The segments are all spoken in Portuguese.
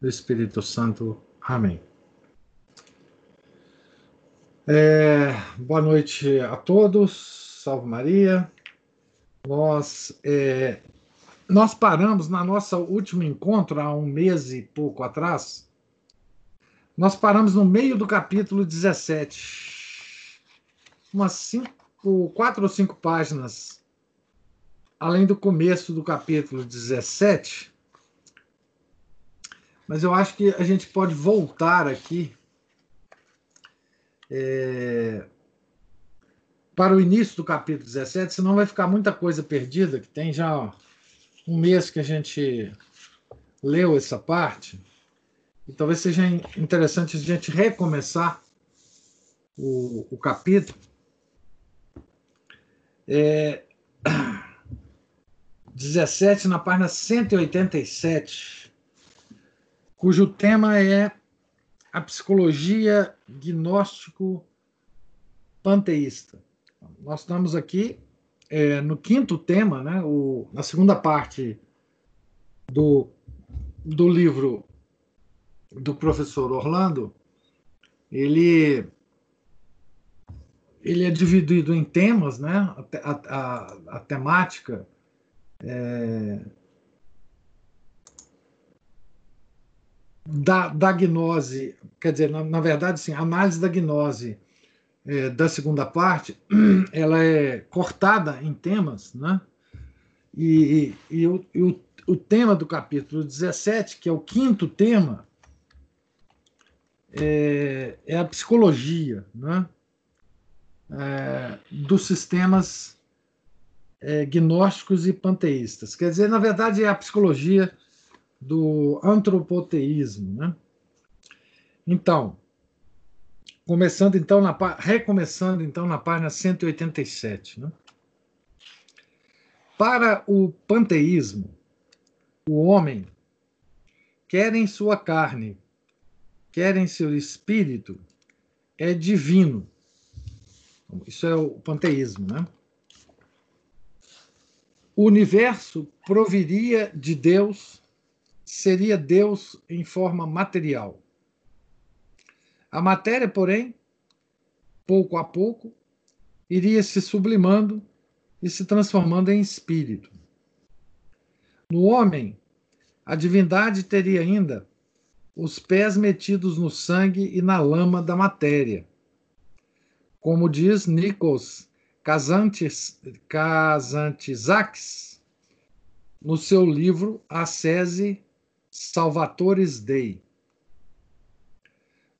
do Espírito Santo. Amém. É, boa noite a todos, salve Maria. Nós, é, nós paramos na nossa último encontro, há um mês e pouco atrás, nós paramos no meio do capítulo 17. Umas cinco, quatro ou cinco páginas, além do começo do capítulo 17, mas eu acho que a gente pode voltar aqui é, para o início do capítulo 17, senão vai ficar muita coisa perdida, que tem já um mês que a gente leu essa parte, e talvez seja interessante a gente recomeçar o, o capítulo. É, 17, na página 187 cujo tema é a psicologia gnóstico panteísta. Nós estamos aqui é, no quinto tema, né, o, na segunda parte do, do livro do professor Orlando, ele ele é dividido em temas, né? A, a, a temática é, da, da gnose, quer dizer, na, na verdade, sim, a análise da gnose é, da segunda parte, ela é cortada em temas, né? E, e, e, o, e o, o, tema do capítulo 17, que é o quinto tema, é, é a psicologia né? É, dos sistemas é, gnósticos e panteístas. Quer dizer, na verdade, é a psicologia do antropoteísmo. Né? Então, começando então na recomeçando então na página 187, né? Para o panteísmo, o homem quer em sua carne, quer em seu espírito, é divino. Isso é o panteísmo, né? O universo proviria de Deus seria Deus em forma material. A matéria, porém, pouco a pouco, iria se sublimando e se transformando em espírito. No homem, a divindade teria ainda os pés metidos no sangue e na lama da matéria. Como diz Nikos Kazantzakis no seu livro Ascese Salvatores Dei.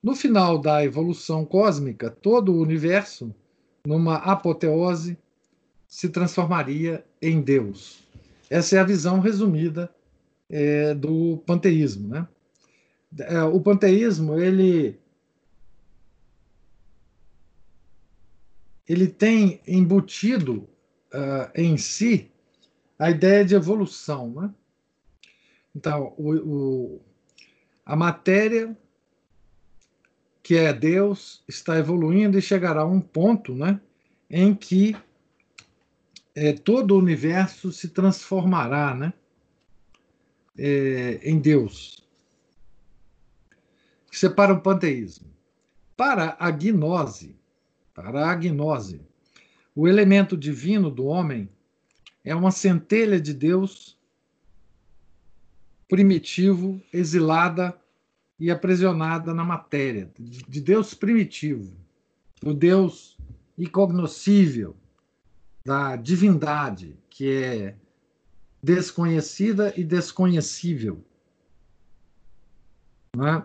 No final da evolução cósmica, todo o universo, numa apoteose, se transformaria em Deus. Essa é a visão resumida é, do panteísmo. Né? É, o panteísmo ele, ele tem embutido uh, em si a ideia de evolução. Né? Então, o, o, a matéria, que é Deus, está evoluindo e chegará a um ponto né, em que é, todo o universo se transformará né, é, em Deus. Separa o panteísmo. Para a gnose, para a gnose, o elemento divino do homem é uma centelha de Deus primitivo, exilada e aprisionada na matéria, de Deus primitivo, do Deus incognoscível, da divindade, que é desconhecida e desconhecível. Né?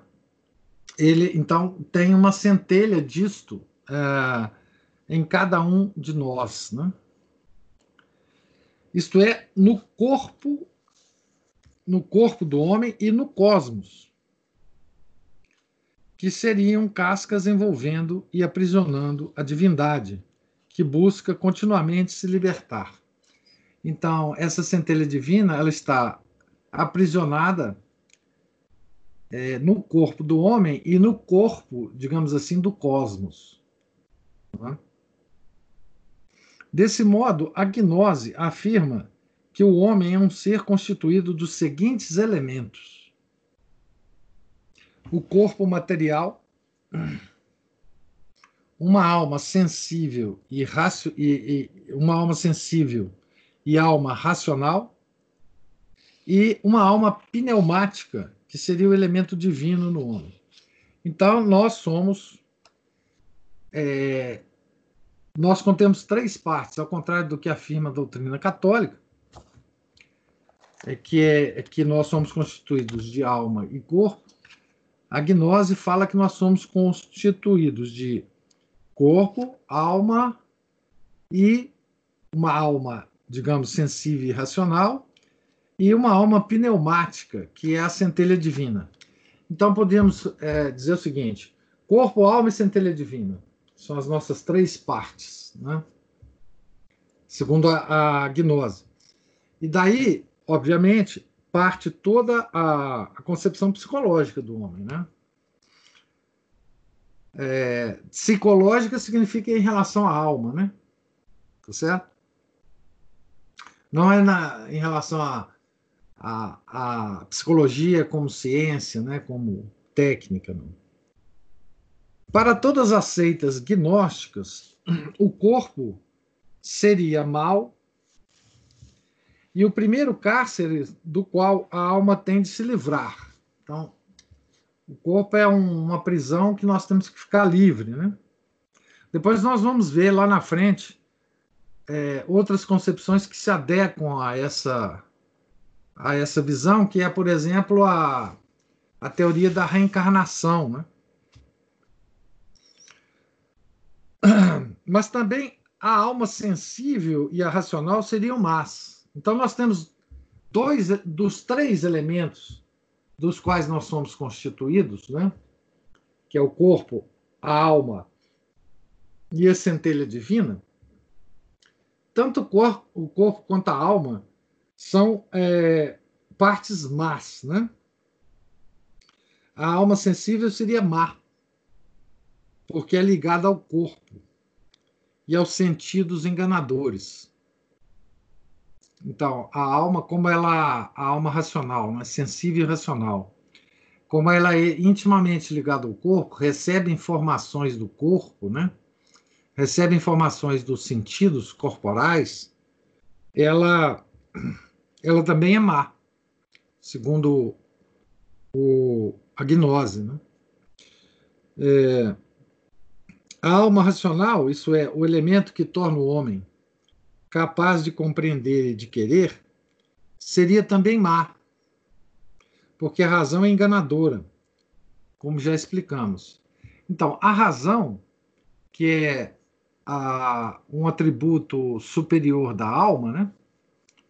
Ele, então, tem uma centelha disto uh, em cada um de nós. Né? Isto é, no corpo no corpo do homem e no cosmos. que seriam cascas envolvendo e aprisionando a divindade, que busca continuamente se libertar. Então, essa centelha divina, ela está aprisionada é, no corpo do homem e no corpo, digamos assim, do cosmos. Tá? Desse modo, a gnose afirma que o homem é um ser constituído dos seguintes elementos: o corpo material, uma alma sensível e, e, e uma alma sensível e alma racional, e uma alma pneumática, que seria o elemento divino no homem. Então, nós somos. É, nós contemos três partes, ao contrário do que afirma a doutrina católica, é que, é, é que nós somos constituídos de alma e corpo. A gnose fala que nós somos constituídos de corpo, alma e uma alma digamos, sensível e racional, e uma alma pneumática, que é a centelha divina. Então, podemos é, dizer o seguinte: corpo, alma e centelha divina são as nossas três partes, né? segundo a, a gnose. E daí, obviamente, parte toda a, a concepção psicológica do homem. Né? É, psicológica significa em relação à alma, né? Tá certo? Não é na, em relação à a, a, a, psicologia como ciência, né, como técnica. Não. Para todas as seitas gnósticas, o corpo seria mal e o primeiro cárcere do qual a alma tem de se livrar. Então, o corpo é um, uma prisão que nós temos que ficar livre, né? Depois nós vamos ver lá na frente é, outras concepções que se adequam a essa, a essa visão, que é, por exemplo, a, a teoria da reencarnação. Né? Mas também a alma sensível e a racional seriam más. Então, nós temos dois dos três elementos dos quais nós somos constituídos, né? que é o corpo, a alma e a centelha divina, tanto o corpo, o corpo quanto a alma são é, partes más, né? A alma sensível seria má, porque é ligada ao corpo e aos sentidos enganadores. Então, a alma, como ela, a alma racional, né? sensível e racional, como ela é intimamente ligada ao corpo, recebe informações do corpo, né? recebe informações dos sentidos corporais, ela, ela também é má, segundo o, a gnose. Né? É, a alma racional, isso é, o elemento que torna o homem capaz de compreender e de querer, seria também má, porque a razão é enganadora, como já explicamos. Então, a razão, que é a, um atributo superior da alma, né?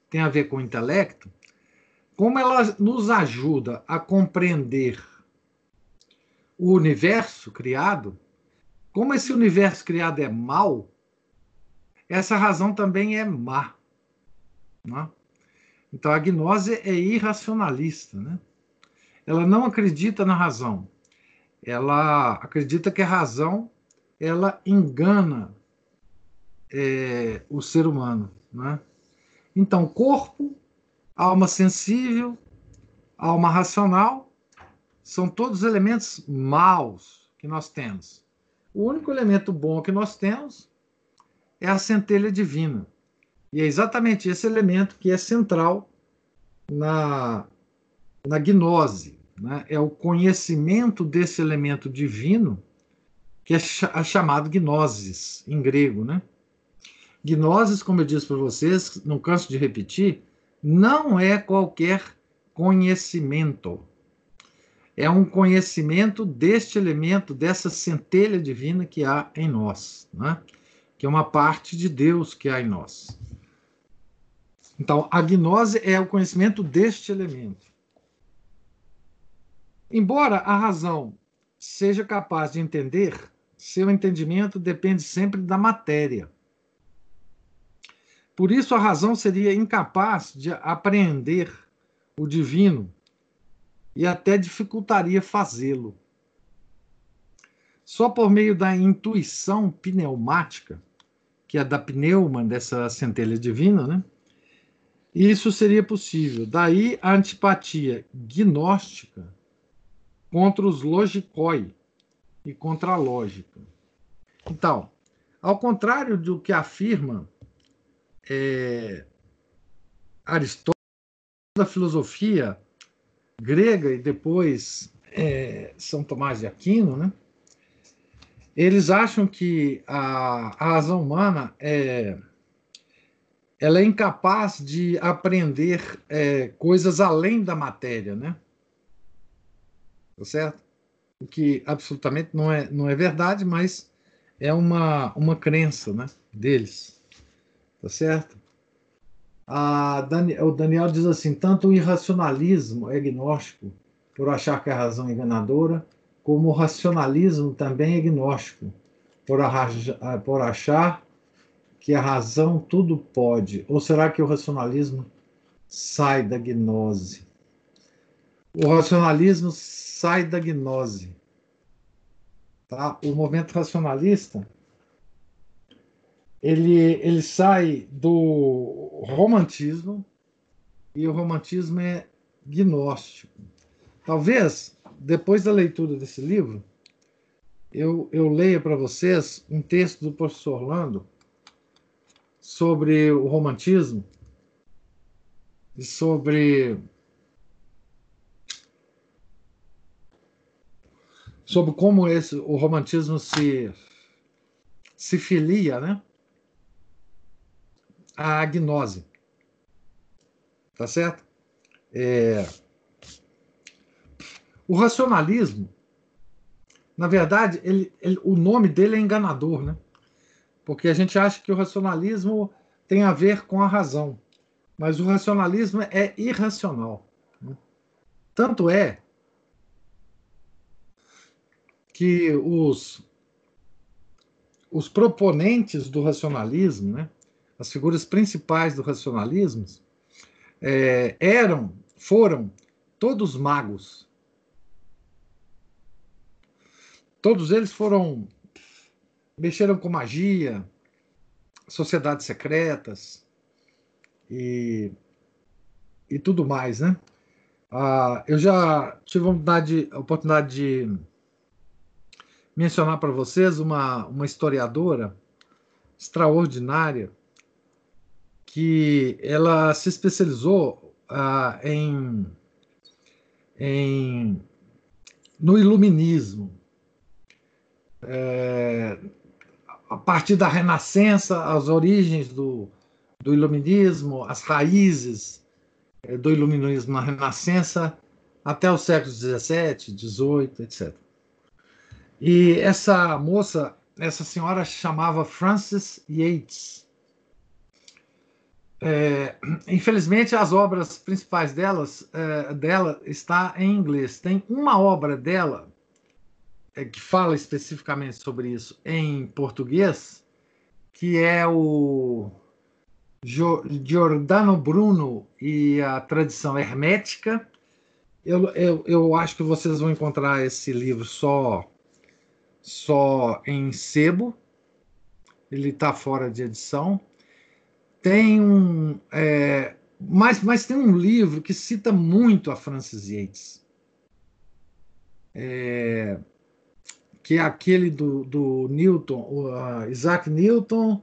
tem a ver com o intelecto, como ela nos ajuda a compreender o universo criado, como esse universo criado é mau, essa razão também é má. Né? Então a gnose é irracionalista. Né? Ela não acredita na razão. Ela acredita que a razão ela engana é, o ser humano. Né? Então, corpo, alma sensível, alma racional, são todos elementos maus que nós temos. O único elemento bom que nós temos é a centelha divina. E é exatamente esse elemento que é central na, na gnose. Né? É o conhecimento desse elemento divino que é chamado gnosis, em grego. Né? Gnosis, como eu disse para vocês, não canso de repetir, não é qualquer conhecimento. É um conhecimento deste elemento, dessa centelha divina que há em nós, né? Que é uma parte de Deus que há em nós. Então, a gnose é o conhecimento deste elemento. Embora a razão seja capaz de entender, seu entendimento depende sempre da matéria. Por isso, a razão seria incapaz de apreender o divino e até dificultaria fazê-lo. Só por meio da intuição pneumática, que é da pneuma, dessa centelha divina, né? Isso seria possível. Daí a antipatia gnóstica contra os logicoi e contra a lógica. Então, ao contrário do que afirma é, Aristóteles, da filosofia grega e depois é, São Tomás de Aquino, né? Eles acham que a, a razão humana é ela é incapaz de aprender é, coisas além da matéria, né? Tá certo? O que absolutamente não é, não é verdade, mas é uma, uma crença né, deles. Tá certo? A o Daniel diz assim: tanto o irracionalismo é gnóstico, por achar que a razão é enganadora, como o racionalismo também é gnóstico, por, por achar que a razão tudo pode? Ou será que o racionalismo sai da gnose? O racionalismo sai da gnose. Tá? O movimento racionalista ele, ele sai do romantismo e o romantismo é gnóstico. Talvez, depois da leitura desse livro, eu, eu leia para vocês um texto do professor Orlando sobre o romantismo e sobre sobre como esse o romantismo se se filia, né? A gnose. Tá certo? É... O racionalismo, na verdade, ele, ele, o nome dele é enganador, né? porque a gente acha que o racionalismo tem a ver com a razão, mas o racionalismo é irracional. Né? Tanto é que os, os proponentes do racionalismo, né, as figuras principais do racionalismo, é, eram, foram todos magos. Todos eles foram mexeram com magia, sociedades secretas e, e tudo mais, né? Ah, eu já tive a oportunidade, a oportunidade de mencionar para vocês uma, uma historiadora extraordinária que ela se especializou ah, em, em no iluminismo. É, a partir da Renascença, as origens do, do Iluminismo, as raízes eh, do Iluminismo na Renascença, até os séculos XVII, XVIII, etc. E essa moça, essa senhora chamava Frances Yates. É, infelizmente, as obras principais delas, é, dela está em inglês. Tem uma obra dela é, que fala especificamente sobre isso em português, que é o Giordano Bruno e a tradição hermética. Eu, eu, eu acho que vocês vão encontrar esse livro só só em sebo. Ele está fora de edição. Tem um, é, mas, mas tem um livro que cita muito a Francis Yates. É, que é aquele do, do Newton, o, Isaac Newton,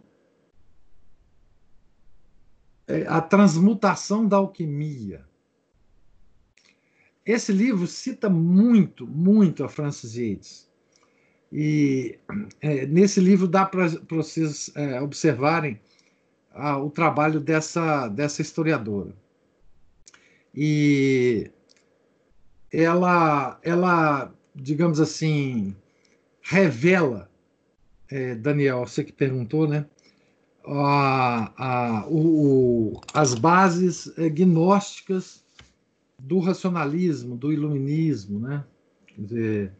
é, A Transmutação da Alquimia. Esse livro cita muito, muito a Francis Yates. E é, nesse livro dá para vocês é, observarem ah, o trabalho dessa, dessa historiadora. E ela, ela, digamos assim, revela, é, Daniel, você que perguntou, né? A, a, o, o, as bases é, gnósticas do racionalismo, do iluminismo, né? Quer dizer,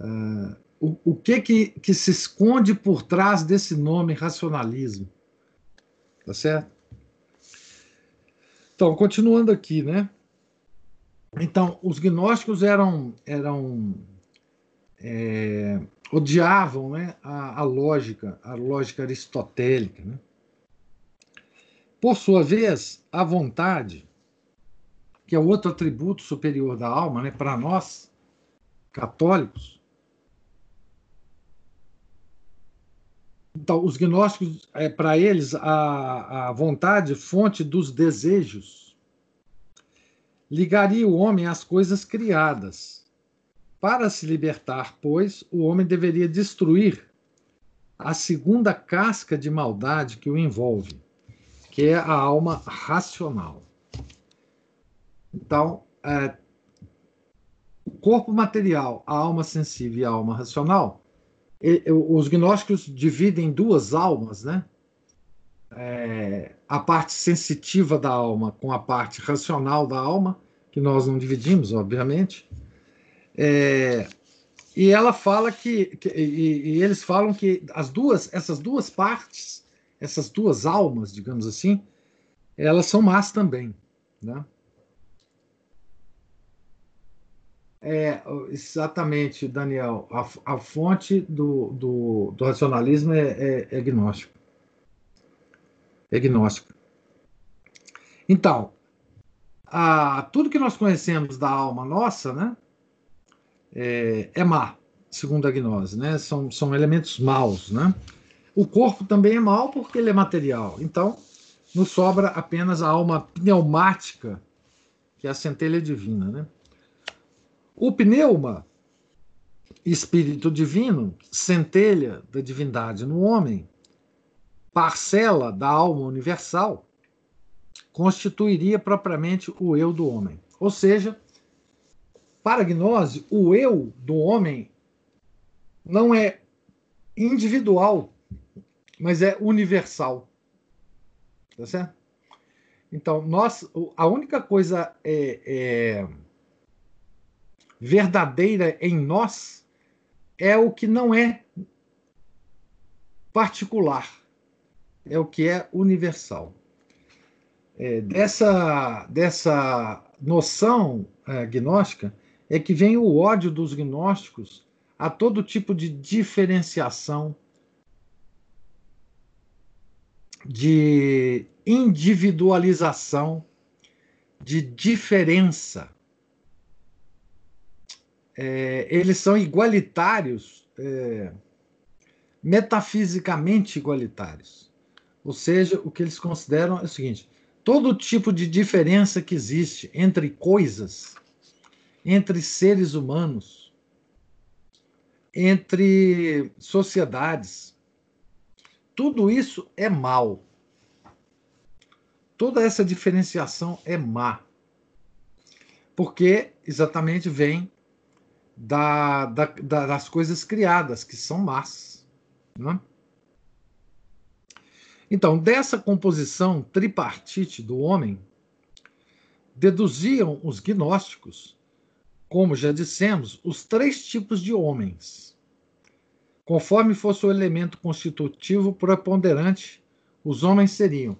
Uh, o, o que, que que se esconde por trás desse nome racionalismo? Tá certo? Então, continuando aqui, né? Então, os gnósticos eram, eram é, odiavam né, a, a, lógica, a lógica aristotélica. Né? Por sua vez, a vontade, que é outro atributo superior da alma, né, para nós, católicos, então, os gnósticos, é, para eles, a, a vontade, fonte dos desejos, ligaria o homem às coisas criadas. Para se libertar, pois, o homem deveria destruir a segunda casca de maldade que o envolve, que é a alma racional. Então, é, o corpo material, a alma sensível e a alma racional, e, os gnósticos dividem em duas almas, né? é, a parte sensitiva da alma com a parte racional da alma, que nós não dividimos, obviamente. É, e ela fala que, que e, e, eles falam que as duas, essas duas partes, essas duas almas, digamos assim, elas são más também, né? É, exatamente, Daniel. A, a fonte do, do, do racionalismo é, é, é gnóstico agnóstica. Então, a, tudo que nós conhecemos da alma nossa, né, é, é má, segundo a gnose, né? São, são elementos maus, né? O corpo também é mau porque ele é material. Então, nos sobra apenas a alma pneumática, que é a centelha divina, né? O pneuma, espírito divino, centelha da divindade no homem, parcela da alma universal, constituiria propriamente o eu do homem. Ou seja, para gnose, o eu do homem não é individual, mas é universal. Tá certo? Então, nós, a única coisa é, é verdadeira em nós é o que não é particular é o que é universal. É, dessa, dessa noção é, gnóstica é que vem o ódio dos gnósticos a todo tipo de diferenciação, de individualização, de diferença. É, eles são igualitários, é, metafisicamente igualitários. Ou seja, o que eles consideram é o seguinte: todo tipo de diferença que existe entre coisas, entre seres humanos, entre sociedades, tudo isso é mal. Toda essa diferenciação é má. Porque exatamente vem da, da, das coisas criadas, que são más. Né? Então, dessa composição tripartite do homem, deduziam os gnósticos, como já dissemos, os três tipos de homens. Conforme fosse o elemento constitutivo preponderante, os homens seriam.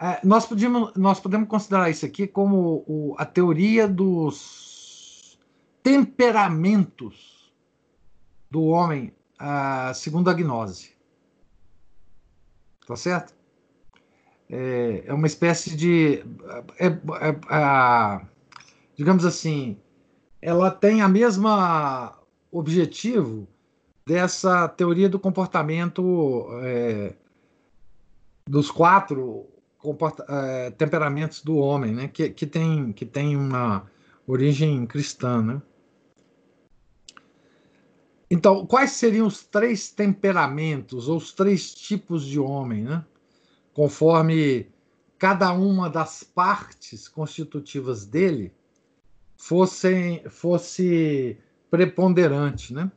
É, nós, podíamos, nós podemos considerar isso aqui como o, a teoria dos temperamentos do homem, segundo a gnose. Tá certo? É, é uma espécie de. É, é, digamos assim, ela tem a mesma objetivo dessa teoria do comportamento é, dos quatro comporta, é, temperamentos do homem, né? que, que, tem, que tem uma origem cristã. Né? Então, quais seriam os três temperamentos ou os três tipos de homem, né? Conforme cada uma das partes constitutivas dele fossem, fosse preponderante, né?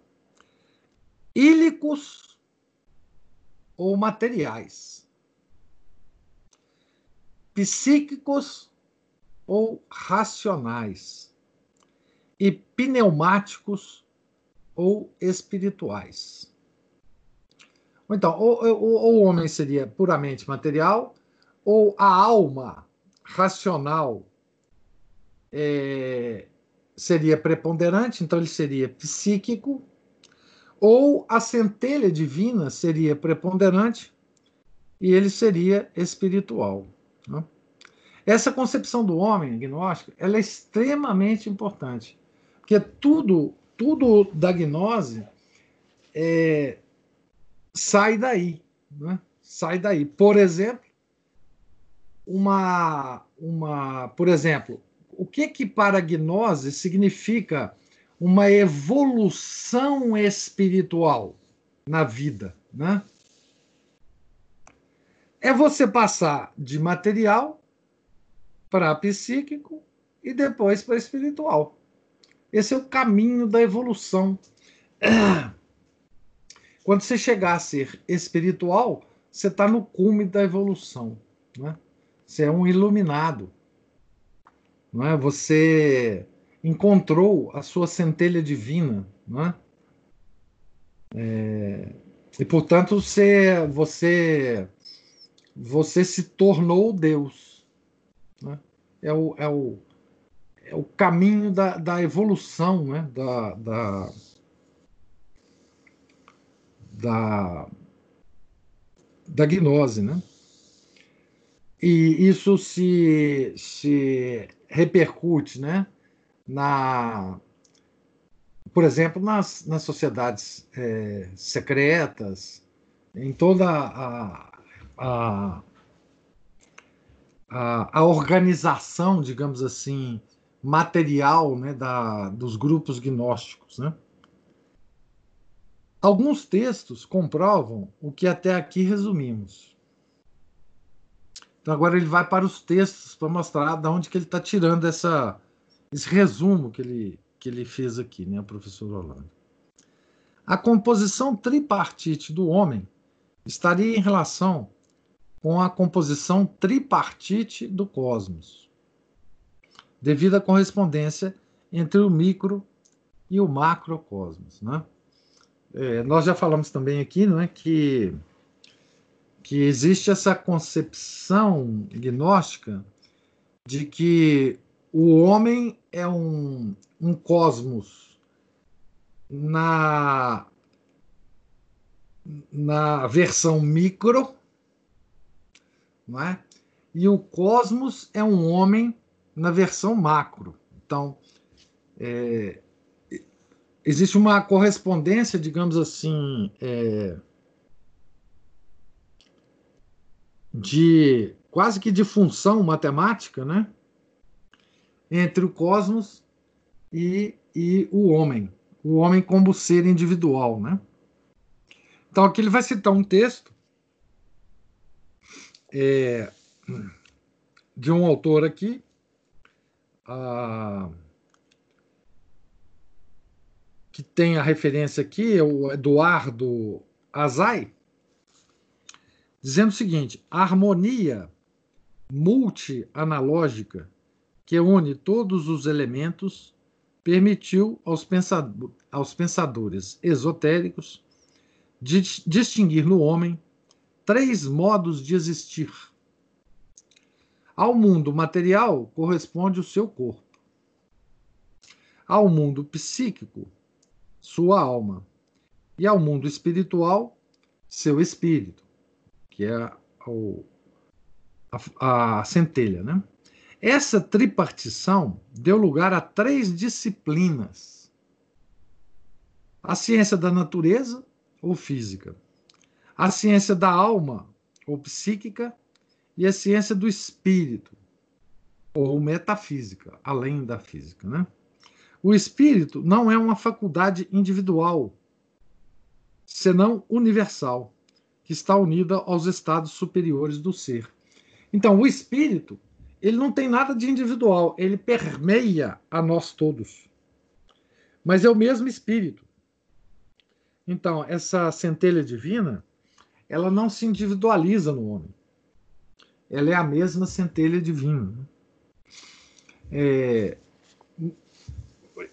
Ílicos ou materiais, psíquicos ou racionais, e pneumáticos ou espirituais. Então, ou, ou, o homem seria puramente material, ou a alma racional é, seria preponderante, então ele seria psíquico, ou a centelha divina seria preponderante e ele seria espiritual. Né? Essa concepção do homem gnóstico ela é extremamente importante, porque tudo, tudo da gnose é, sai daí, né? sai daí. Por exemplo, uma, uma, por exemplo, o que que para gnose significa uma evolução espiritual na vida, né? É você passar de material para psíquico e depois para espiritual. Esse é o caminho da evolução. Quando você chegar a ser espiritual, você está no cume da evolução. Né? Você é um iluminado. Não é? Você encontrou a sua centelha divina. Não é? É, e, portanto, você, você, você se tornou Deus. Né? É, o, é, o, é o caminho da, da evolução, né? da, da da, da gnose, né? E isso se, se repercute, né? Na, por exemplo, nas, nas sociedades é, secretas, em toda a, a, a, a, organização, digamos assim, material né, da, dos grupos gnósticos. Né? Alguns textos comprovam o que até aqui resumimos. Então agora ele vai para os textos para mostrar de onde que ele está tirando essa, esse resumo que ele, que ele fez aqui, né, professor Orlando. A composição tripartite do homem estaria em relação com a composição tripartite do cosmos, devido à correspondência entre o micro e o macrocosmos. Né? É, nós já falamos também aqui não é, que, que existe essa concepção gnóstica de que o homem é um, um cosmos na, na versão micro, não é? e o cosmos é um homem na versão macro. Então, é, existe uma correspondência, digamos assim, é, de quase que de função matemática, né? Entre o cosmos e, e o homem, o homem como ser individual, né? Então aqui ele vai citar um texto é, de um autor aqui, a que tem a referência aqui, é o Eduardo Azai, dizendo o seguinte: a harmonia multi-analógica que une todos os elementos permitiu aos, pensador, aos pensadores esotéricos de distinguir no homem três modos de existir. Ao mundo material corresponde o seu corpo. Ao mundo psíquico sua alma, e ao mundo espiritual, seu espírito, que é a, a, a centelha. Né? Essa tripartição deu lugar a três disciplinas: a ciência da natureza, ou física, a ciência da alma, ou psíquica, e a ciência do espírito, ou metafísica, além da física. Né? O espírito não é uma faculdade individual, senão universal, que está unida aos estados superiores do ser. Então, o espírito, ele não tem nada de individual, ele permeia a nós todos. Mas é o mesmo espírito. Então, essa centelha divina, ela não se individualiza no homem. Ela é a mesma centelha divina. É,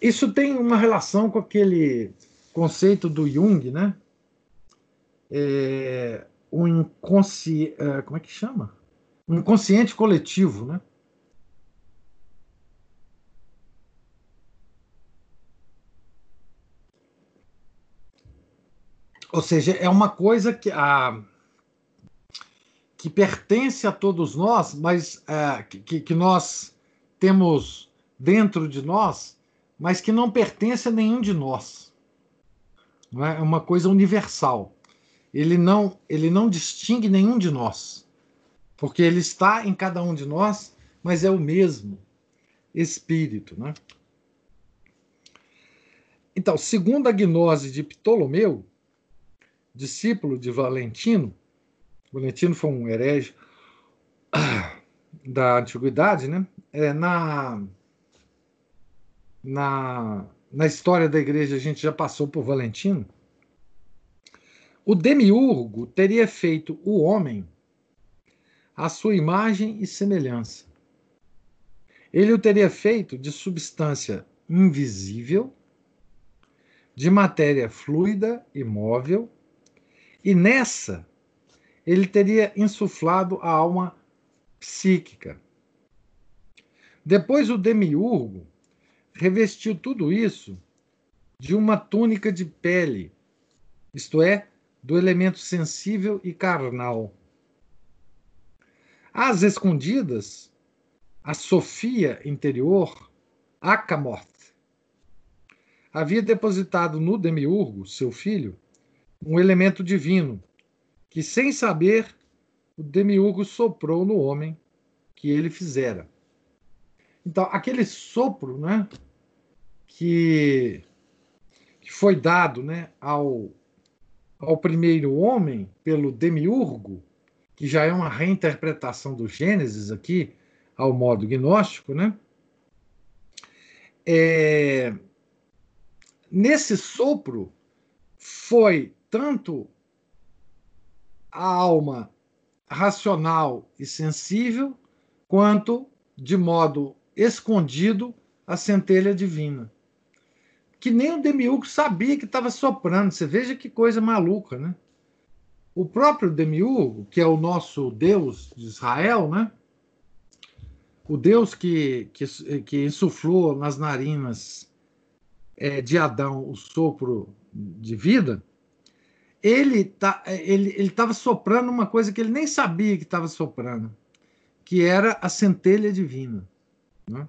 isso tem uma relação com aquele conceito do Jung, né? É, um inconsciente, é, como é que chama? Um inconsciente coletivo, né? Ou seja, é uma coisa que, a, que pertence a todos nós, mas é, que, que nós temos dentro de nós, mas que não pertence a nenhum de nós. Não é? é uma coisa universal. Ele não, ele não distingue nenhum de nós, porque ele está em cada um de nós, mas é o mesmo espírito. Né? Então, segundo a gnose de Ptolomeu, discípulo de Valentino. Valentino foi um herege da antiguidade, né? É, na, na, na história da igreja a gente já passou por Valentino. O demiurgo teria feito o homem à sua imagem e semelhança. Ele o teria feito de substância invisível, de matéria fluida e móvel, e nessa, ele teria insuflado a alma psíquica. Depois, o demiurgo revestiu tudo isso de uma túnica de pele, isto é, do elemento sensível e carnal. Às escondidas, a Sofia interior, Acamoth, havia depositado no demiurgo, seu filho, um elemento divino, que sem saber, o demiurgo soprou no homem que ele fizera. Então, aquele sopro né, que, que foi dado né, ao, ao primeiro homem pelo demiurgo, que já é uma reinterpretação do Gênesis aqui, ao modo gnóstico, né? É, nesse sopro foi tanto a alma racional e sensível, quanto, de modo escondido, a centelha divina. Que nem o Demiurgo sabia que estava soprando. Você veja que coisa maluca, né? O próprio Demiurgo, que é o nosso Deus de Israel, né? O Deus que, que, que insuflou nas narinas é, de Adão o sopro de vida, ele tá, ele estava soprando uma coisa que ele nem sabia que estava soprando, que era a centelha divina. Né?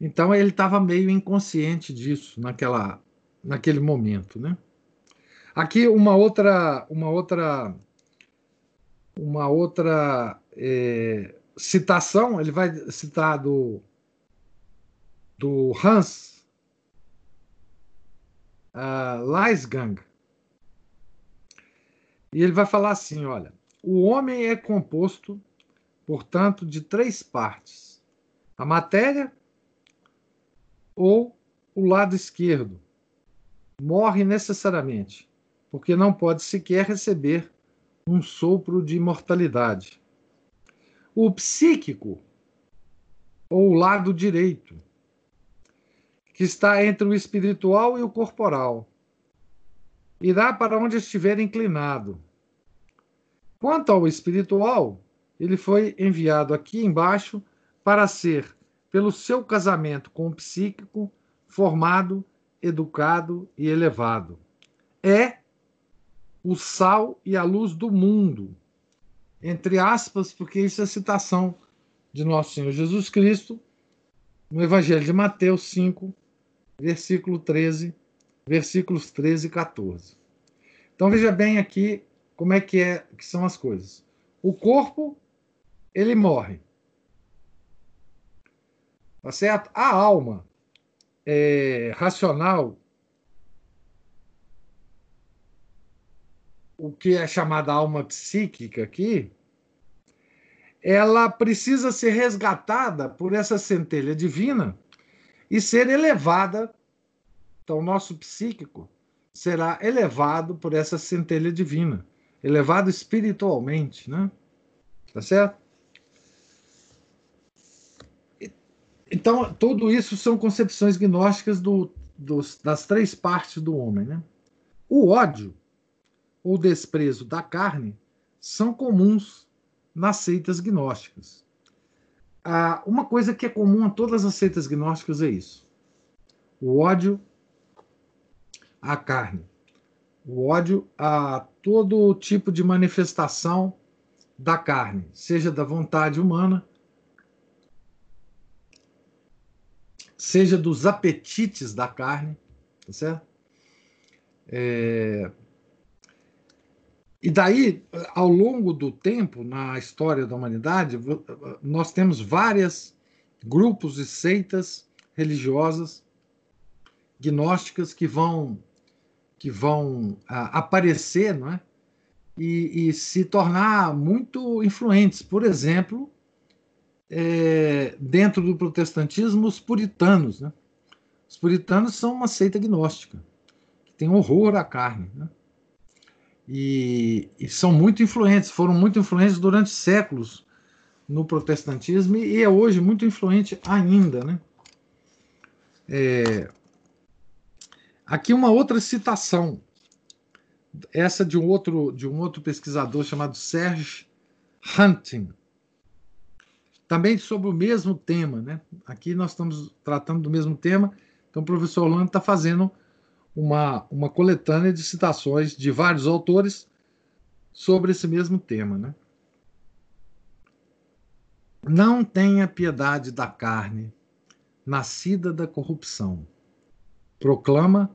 Então ele estava meio inconsciente disso naquela, naquele momento, né? Aqui uma outra, uma outra, uma outra é, citação. Ele vai citar do do Hans uh, Leisgang, e ele vai falar assim: olha, o homem é composto, portanto, de três partes: a matéria ou o lado esquerdo. Morre necessariamente, porque não pode sequer receber um sopro de imortalidade. O psíquico, ou o lado direito, que está entre o espiritual e o corporal, irá para onde estiver inclinado. Quanto ao espiritual, ele foi enviado aqui embaixo para ser, pelo seu casamento com o psíquico, formado, educado e elevado. É o sal e a luz do mundo. Entre aspas, porque isso é citação de nosso Senhor Jesus Cristo no Evangelho de Mateus 5, versículo 13 versículos 13 e 14. Então veja bem aqui como é que, é que são as coisas. O corpo, ele morre. Tá certo? A alma é, racional, o que é chamada alma psíquica aqui, ela precisa ser resgatada por essa centelha divina e ser elevada então, o nosso psíquico será elevado por essa centelha divina, elevado espiritualmente, né? Tá certo? Então, tudo isso são concepções gnósticas do dos, das três partes do homem. Né? O ódio ou desprezo da carne são comuns nas seitas gnósticas. Ah, uma coisa que é comum a todas as seitas gnósticas é isso: o ódio à carne, o ódio a todo tipo de manifestação da carne, seja da vontade humana, seja dos apetites da carne, tá certo? É... E daí, ao longo do tempo, na história da humanidade, nós temos vários grupos e seitas religiosas gnósticas que vão que vão a, aparecer, não é? E, e, se tornar muito influentes. Por exemplo, é, dentro do protestantismo, os puritanos. Né? Os puritanos são uma seita gnóstica, que tem horror à carne. Né? E, e, são muito influentes, foram muito influentes durante séculos no protestantismo e é hoje muito influente ainda. Né? É, aqui uma outra citação, essa de um outro, de um outro pesquisador chamado Serge Hunting, também sobre o mesmo tema. Né? Aqui nós estamos tratando do mesmo tema, então o professor Orlando está fazendo uma, uma coletânea de citações de vários autores sobre esse mesmo tema. Né? Não tenha piedade da carne, nascida da corrupção. Proclama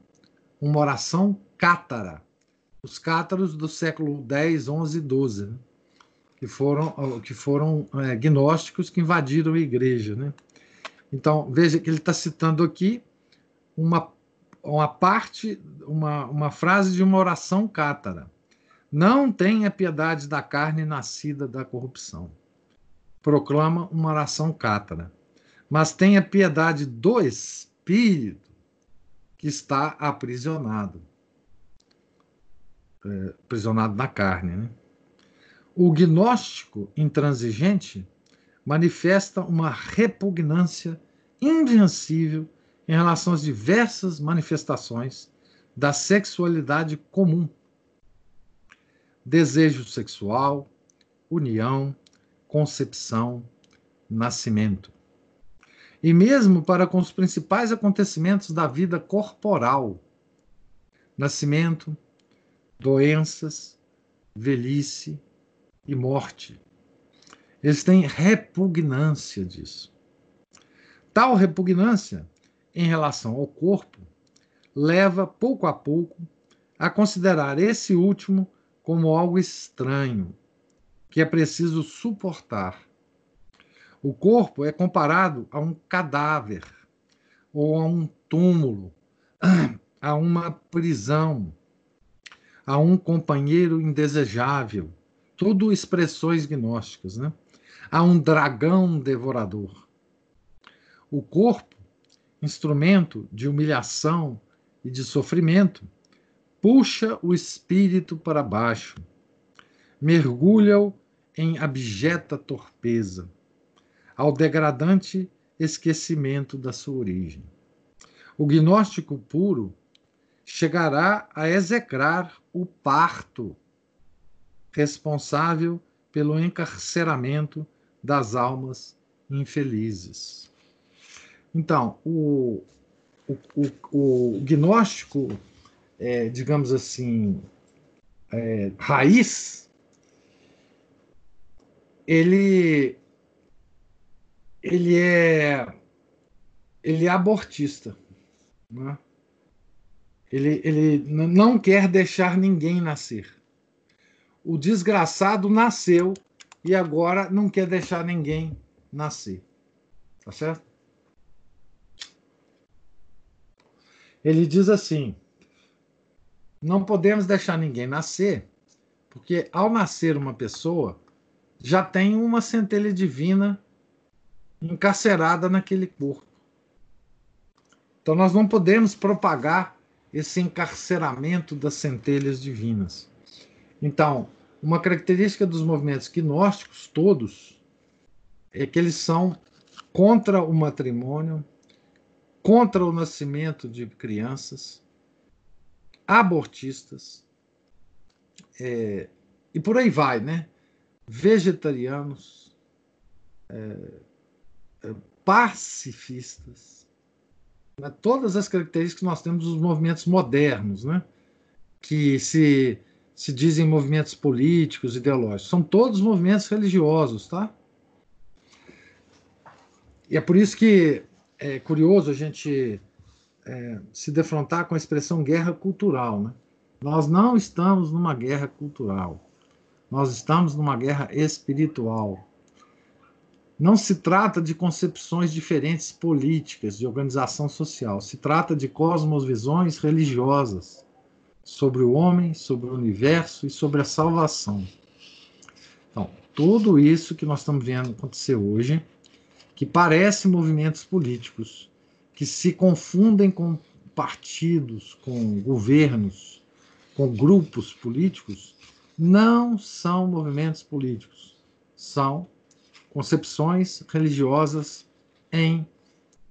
uma oração cátara. Os cátaros do século X, XI e XII. Que foram, que foram é, gnósticos que invadiram a igreja. Né? Então, veja que ele está citando aqui uma, uma parte, uma, uma frase de uma oração cátara. Não tenha piedade da carne nascida da corrupção. Proclama uma oração cátara. Mas tenha piedade do espírito que está aprisionado. É, aprisionado na carne, né? O gnóstico intransigente manifesta uma repugnância invencível em relação às diversas manifestações da sexualidade comum. Desejo sexual, união, concepção, nascimento. E mesmo para com os principais acontecimentos da vida corporal: nascimento, doenças, velhice, e morte. Eles têm repugnância disso. Tal repugnância em relação ao corpo leva, pouco a pouco, a considerar esse último como algo estranho, que é preciso suportar. O corpo é comparado a um cadáver, ou a um túmulo, a uma prisão, a um companheiro indesejável, tudo expressões gnósticas. Né? Há um dragão devorador. O corpo, instrumento de humilhação e de sofrimento, puxa o espírito para baixo, mergulha-o em abjeta torpeza, ao degradante esquecimento da sua origem. O gnóstico puro chegará a execrar o parto responsável pelo encarceramento das almas infelizes. Então, o, o, o, o gnóstico, é, digamos assim, é, raiz, ele, ele é ele é abortista. Né? Ele, ele não quer deixar ninguém nascer o desgraçado nasceu e agora não quer deixar ninguém nascer. Tá certo? Ele diz assim: não podemos deixar ninguém nascer, porque ao nascer uma pessoa, já tem uma centelha divina encarcerada naquele corpo. Então nós não podemos propagar esse encarceramento das centelhas divinas. Então, uma característica dos movimentos gnósticos todos é que eles são contra o matrimônio, contra o nascimento de crianças, abortistas, é, e por aí vai, né? Vegetarianos, é, é, pacifistas, né? todas as características que nós temos dos movimentos modernos, né? Que se, se dizem movimentos políticos, ideológicos, são todos movimentos religiosos, tá? E é por isso que é curioso a gente é, se defrontar com a expressão guerra cultural. Né? Nós não estamos numa guerra cultural, nós estamos numa guerra espiritual. Não se trata de concepções diferentes políticas, de organização social, se trata de cosmovisões religiosas sobre o homem, sobre o universo e sobre a salvação. Então, tudo isso que nós estamos vendo acontecer hoje que parecem movimentos políticos, que se confundem com partidos, com governos, com grupos políticos, não são movimentos políticos, são concepções religiosas em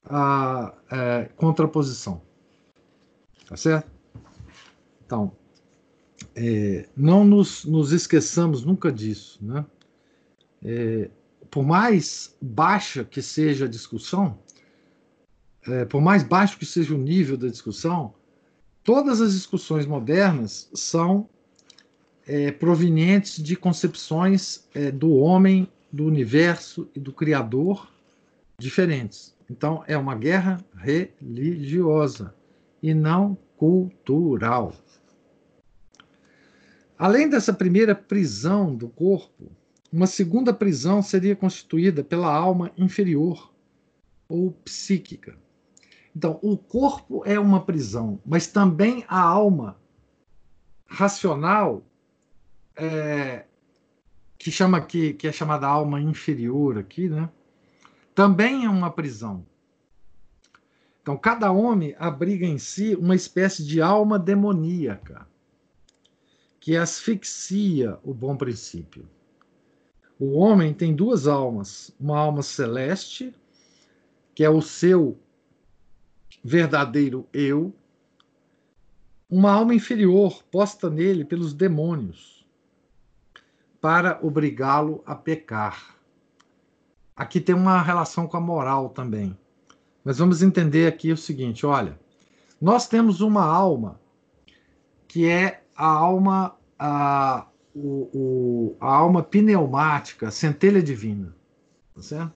a, a, contraposição. Tá certo? Então, é, não nos, nos, esqueçamos nunca disso. Né? É, por mais baixa que seja a discussão, é, por mais baixo que seja o nível da discussão, todas as discussões modernas são é, provenientes de concepções é, do homem, do universo e do Criador diferentes. Então, é uma guerra religiosa e não cultural. Além dessa primeira prisão do corpo, uma segunda prisão seria constituída pela alma inferior ou psíquica. Então, o corpo é uma prisão, mas também a alma racional, é, que chama que é chamada alma inferior aqui, né? Também é uma prisão. Então, cada homem abriga em si uma espécie de alma demoníaca que asfixia o bom princípio. O homem tem duas almas: uma alma celeste, que é o seu verdadeiro eu, uma alma inferior posta nele pelos demônios, para obrigá-lo a pecar. Aqui tem uma relação com a moral também. Mas vamos entender aqui o seguinte: olha, nós temos uma alma que é a alma a, o, o, a alma pneumática, a centelha divina. Tá certo?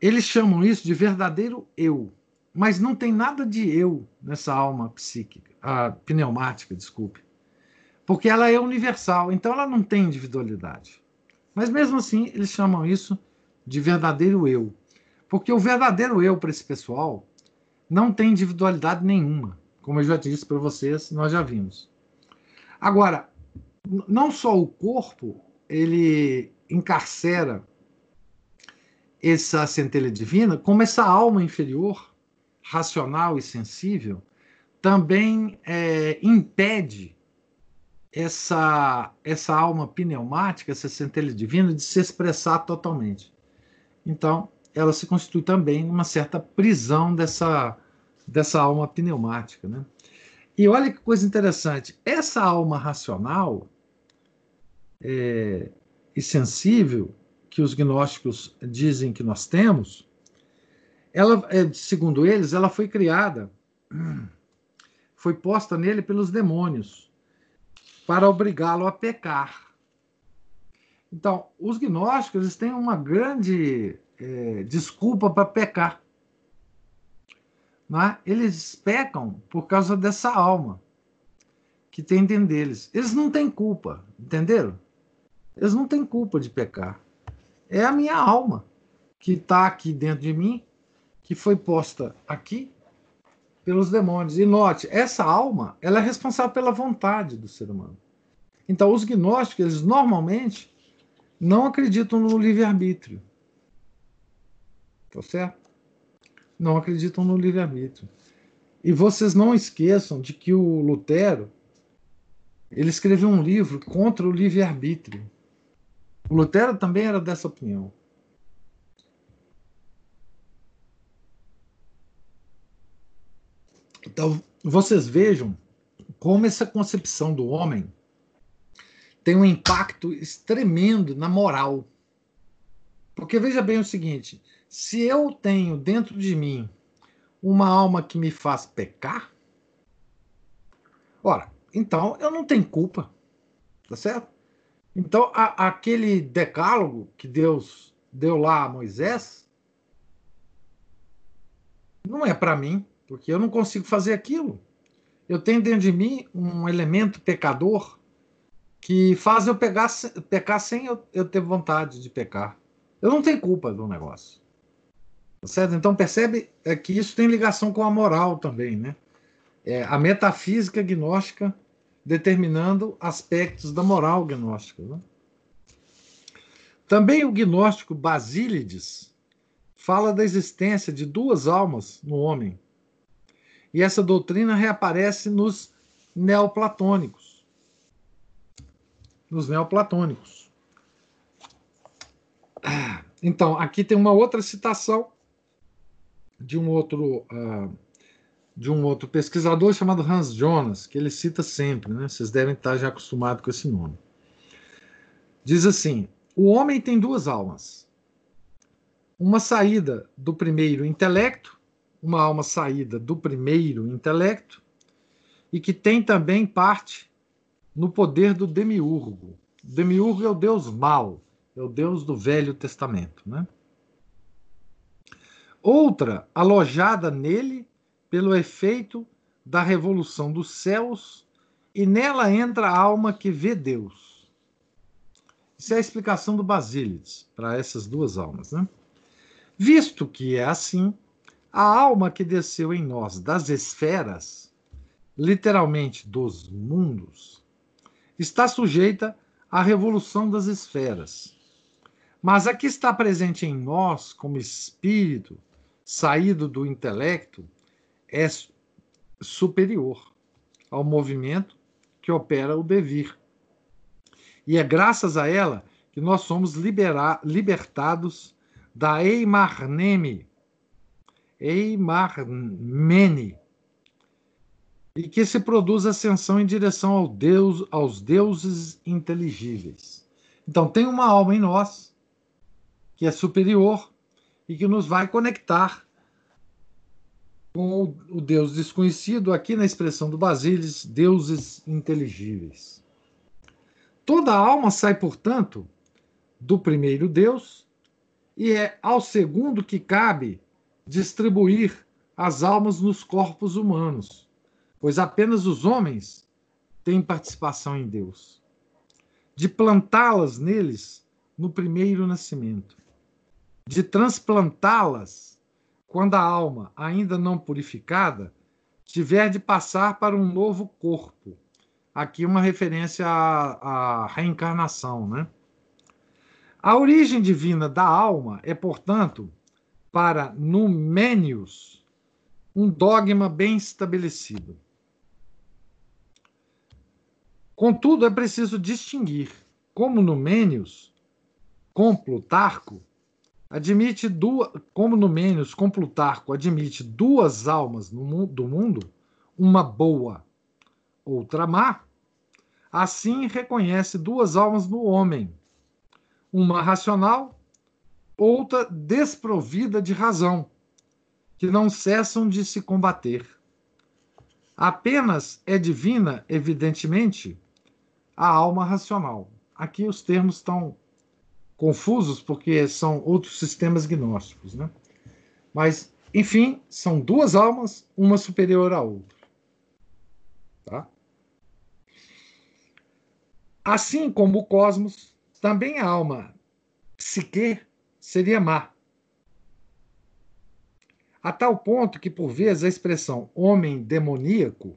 Eles chamam isso de verdadeiro eu, mas não tem nada de eu nessa alma psíquica, a pneumática, desculpe. Porque ela é universal, então ela não tem individualidade. Mas mesmo assim, eles chamam isso de verdadeiro eu. Porque o verdadeiro eu para esse pessoal não tem individualidade nenhuma. Como eu já disse para vocês, nós já vimos. Agora, não só o corpo ele encarcera essa centelha divina, como essa alma inferior, racional e sensível, também é, impede essa, essa alma pneumática, essa centelha divina, de se expressar totalmente. Então, ela se constitui também uma certa prisão dessa, dessa alma pneumática. Né? E olha que coisa interessante: essa alma racional, é, e sensível que os gnósticos dizem que nós temos, ela, é, segundo eles, ela foi criada, foi posta nele pelos demônios para obrigá-lo a pecar. Então, os gnósticos eles têm uma grande é, desculpa para pecar. Né? Eles pecam por causa dessa alma que tem dentro deles. Eles não têm culpa, entenderam? Eles não têm culpa de pecar. É a minha alma que está aqui dentro de mim, que foi posta aqui pelos demônios. E note, essa alma, ela é responsável pela vontade do ser humano. Então, os gnósticos, eles normalmente não acreditam no livre-arbítrio. Tá certo? Não acreditam no livre-arbítrio. E vocês não esqueçam de que o Lutero ele escreveu um livro contra o livre-arbítrio. O Lutero também era dessa opinião. Então, vocês vejam como essa concepção do homem tem um impacto tremendo na moral. Porque veja bem o seguinte: se eu tenho dentro de mim uma alma que me faz pecar, ora, então eu não tenho culpa, tá certo? Então, a, aquele decálogo que Deus deu lá a Moisés não é para mim, porque eu não consigo fazer aquilo. Eu tenho dentro de mim um elemento pecador que faz eu pegar, pecar sem eu, eu ter vontade de pecar. Eu não tenho culpa do negócio. Certo? Então percebe é que isso tem ligação com a moral também, né? É, a metafísica gnóstica determinando aspectos da moral gnóstica. Né? Também o gnóstico Basílides fala da existência de duas almas no homem. E essa doutrina reaparece nos neoplatônicos nos neoplatônicos. Então, aqui tem uma outra citação de um outro uh, de um outro pesquisador chamado Hans Jonas, que ele cita sempre, né? Vocês devem estar já acostumados com esse nome. Diz assim: o homem tem duas almas. Uma saída do primeiro intelecto, uma alma saída do primeiro intelecto, e que tem também parte no poder do demiurgo. O demiurgo é o deus mau, é o deus do Velho Testamento. Né? Outra, alojada nele pelo efeito da revolução dos céus, e nela entra a alma que vê Deus. Isso é a explicação do Basílides para essas duas almas. Né? Visto que é assim, a alma que desceu em nós das esferas, literalmente dos mundos, está sujeita à revolução das esferas. Mas a que está presente em nós, como espírito, saído do intelecto, é superior ao movimento que opera o devir. E é graças a ela que nós somos libertados da Eimarneme, Eimarmene, e que se produz ascensão em direção ao Deus, aos deuses inteligíveis. Então, tem uma alma em nós que é superior e que nos vai conectar com o, Deus desconhecido, aqui na expressão do Basílides, deuses inteligíveis. Toda alma sai, portanto, do primeiro Deus e é ao segundo que cabe distribuir as almas nos corpos humanos pois apenas os homens têm participação em Deus, de plantá-las neles no primeiro nascimento, de transplantá-las quando a alma, ainda não purificada, tiver de passar para um novo corpo. Aqui uma referência à, à reencarnação, né? A origem divina da alma é, portanto, para Numênios, um dogma bem estabelecido. Contudo, é preciso distinguir como Numênios, com Plutarco, admite duas, como Numênios com Plutarco admite duas almas no, do mundo, uma boa, outra má, assim reconhece duas almas no homem, uma racional, outra desprovida de razão, que não cessam de se combater. Apenas é divina, evidentemente, a alma racional. Aqui os termos estão confusos porque são outros sistemas gnósticos, né? Mas, enfim, são duas almas, uma superior à outra. Tá? Assim como o cosmos, também a alma psique seria má. A tal ponto que, por vezes, a expressão homem demoníaco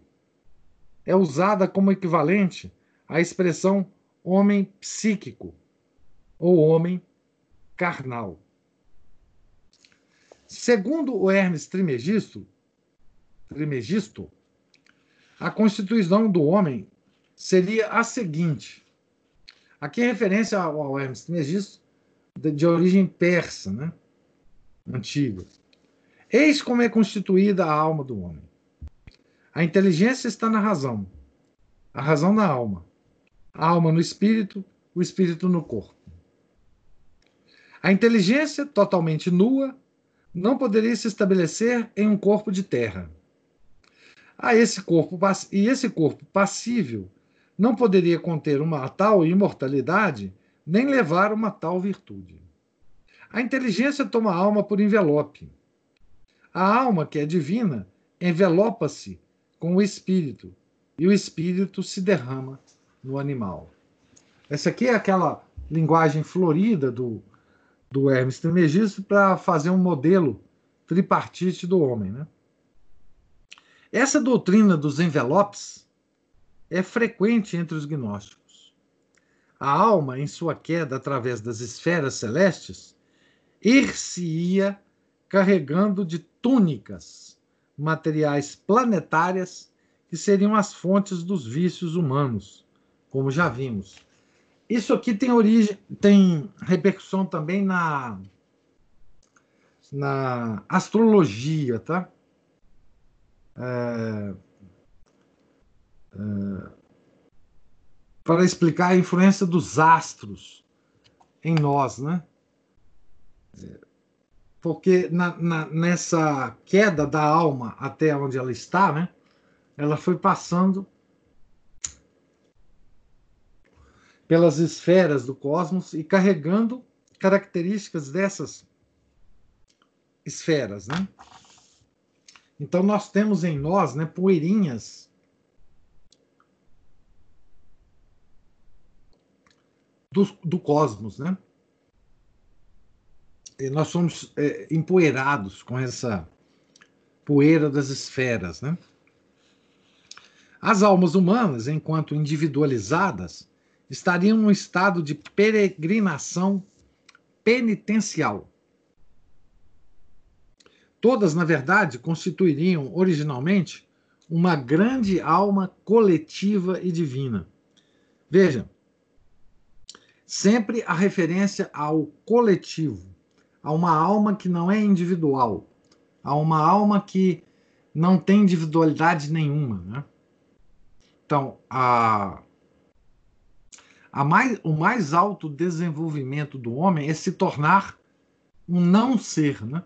é usada como equivalente a expressão homem psíquico ou homem carnal. Segundo o Hermes Trimegisto, Trimegisto, a constituição do homem seria a seguinte. Aqui é referência ao Hermes Trimegisto, de, de origem persa, né? antiga. Eis como é constituída a alma do homem. A inteligência está na razão, a razão na alma, a alma no espírito, o espírito no corpo. A inteligência, totalmente nua, não poderia se estabelecer em um corpo de terra. A esse corpo e esse corpo passível não poderia conter uma tal imortalidade nem levar uma tal virtude. A inteligência toma a alma por envelope. A alma, que é divina, envelopa-se com o espírito e o espírito se derrama no animal. Essa aqui é aquela linguagem florida do, do Hermes Trismegisto para fazer um modelo tripartite do homem. Né? Essa doutrina dos envelopes é frequente entre os gnósticos. A alma, em sua queda através das esferas celestes, ir-se-ia carregando de túnicas materiais planetárias que seriam as fontes dos vícios humanos, como já vimos. Isso aqui tem origem, tem repercussão também na na astrologia, tá? é, é, para explicar a influência dos astros em nós, né? Porque na, na, nessa queda da alma até onde ela está, né? Ela foi passando pelas esferas do cosmos e carregando características dessas esferas, né? Então nós temos em nós, né, poeirinhas do, do cosmos, né? E nós somos é, empoeirados com essa poeira das esferas, né? As almas humanas, enquanto individualizadas, estariam num estado de peregrinação penitencial Todas, na verdade, constituiriam originalmente uma grande alma coletiva e divina. Veja, sempre a referência ao coletivo, a uma alma que não é individual, a uma alma que não tem individualidade nenhuma. Né? Então, a, mais, o mais alto desenvolvimento do homem é se tornar um não ser, né?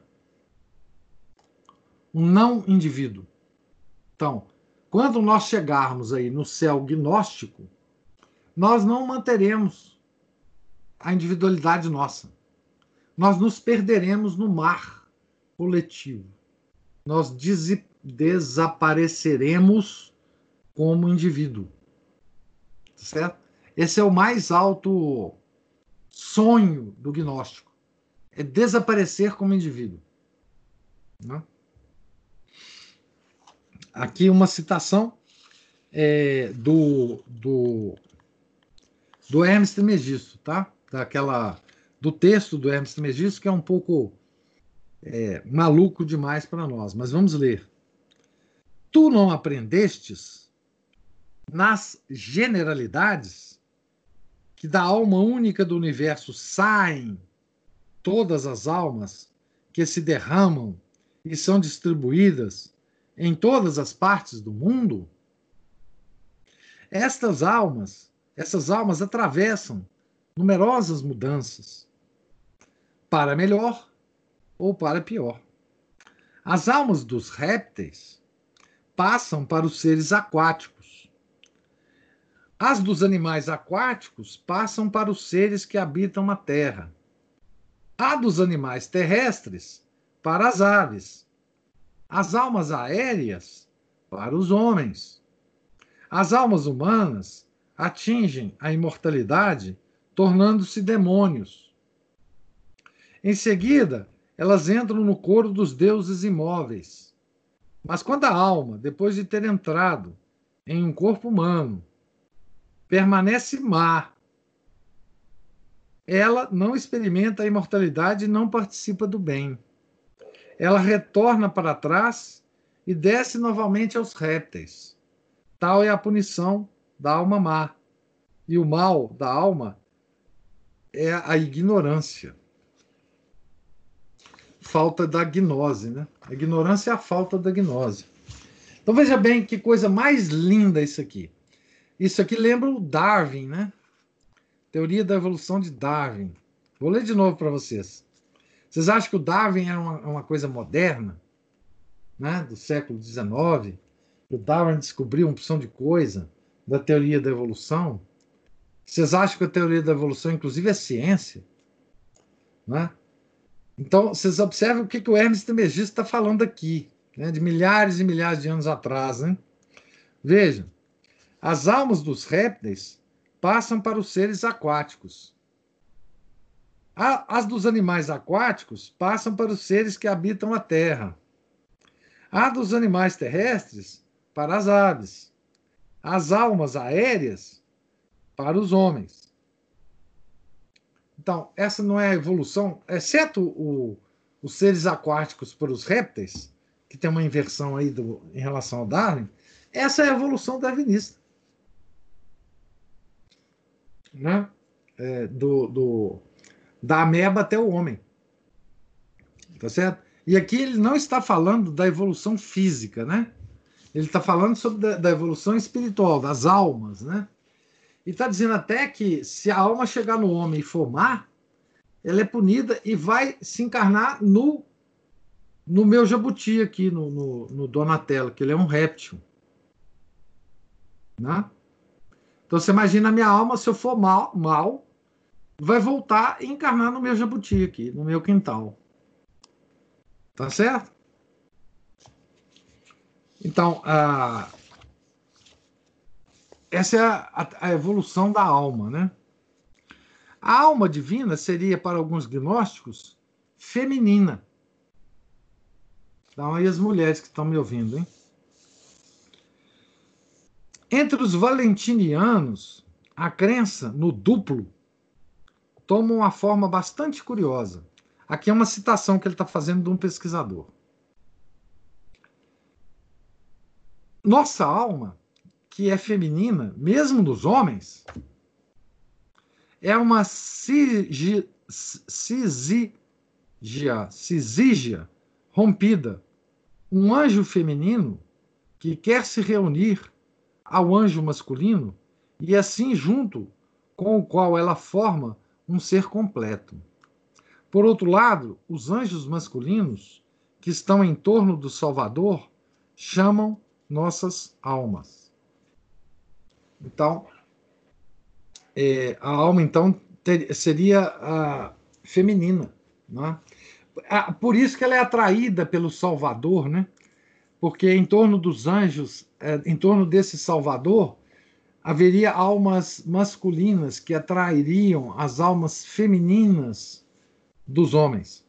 um não indivíduo. Então, quando nós chegarmos aí no céu gnóstico, nós não manteremos a individualidade nossa. Nós nos perderemos no mar coletivo. Nós des desapareceremos como indivíduo. Certo? Esse é o mais alto sonho do gnóstico. É desaparecer como indivíduo. Né? Aqui uma citação é, do, do, do Trismegisto, tá? Daquela, do texto do Hermes Trismegisto, que é um pouco é, maluco demais para nós, mas vamos ler. Tu não aprendestes nas generalidades que da alma única do universo saem todas as almas que se derramam e são distribuídas em todas as partes do mundo, estas almas, essas almas atravessam numerosas mudanças, para melhor ou para pior. As almas dos répteis passam para os seres aquáticos. As dos animais aquáticos passam para os seres que habitam a terra. A dos animais terrestres para as aves as almas aéreas para os homens. As almas humanas atingem a imortalidade, tornando-se demônios. Em seguida, elas entram no coro dos deuses imóveis. Mas quando a alma, depois de ter entrado em um corpo humano, permanece má, ela não experimenta a imortalidade e não participa do bem ela retorna para trás e desce novamente aos répteis. Tal é a punição da alma má. E o mal da alma é a ignorância. Falta da gnose, né? A ignorância é a falta da gnose. Então veja bem que coisa mais linda isso aqui. Isso aqui lembra o Darwin, né? Teoria da evolução de Darwin. Vou ler de novo para vocês. Vocês acham que o Darwin é uma, uma coisa moderna, né? Do século XIX? O Darwin descobriu uma opção de coisa da teoria da evolução? Vocês acham que a teoria da evolução, inclusive, é ciência? Né? Então, vocês observam o que, que o Hermes Trismegisto está falando aqui, né? de milhares e milhares de anos atrás. Né? Vejam, as almas dos répteis passam para os seres aquáticos. As dos animais aquáticos passam para os seres que habitam a terra. A dos animais terrestres para as aves. As almas aéreas para os homens. Então, essa não é a evolução, exceto o, os seres aquáticos para os répteis, que tem uma inversão aí do, em relação ao Darwin, essa é a evolução darwinista né? É, do, do, da ameba até o homem. Tá certo? E aqui ele não está falando da evolução física, né? Ele está falando sobre da, da, evolução espiritual, das almas, né? E está dizendo até que se a alma chegar no homem e formar, ela é punida e vai se encarnar no no meu jabuti aqui, no, no, no Donatello, que ele é um réptil. Né? Então você imagina a minha alma, se eu for mal, mal vai voltar e encarnar no meu jabuti aqui, no meu quintal. Tá certo? Então, a, essa é a, a, evolução da alma, né? A alma divina seria, para alguns gnósticos, feminina. Então, aí as mulheres que estão me ouvindo, hein? Entre os valentinianos, a crença no duplo toma uma forma bastante curiosa. Aqui é uma citação que ele está fazendo de um pesquisador. Nossa alma, que é feminina, mesmo nos homens, é uma cisígia rompida, um anjo feminino que quer se reunir ao anjo masculino e assim junto com o qual ela forma um ser completo. Por outro lado, os anjos masculinos que estão em torno do Salvador chamam nossas almas. Então, é, a alma então ter, seria a feminina, né? Por isso que ela é atraída pelo Salvador, né? porque em torno dos anjos, em torno desse Salvador, haveria almas masculinas que atrairiam as almas femininas dos homens.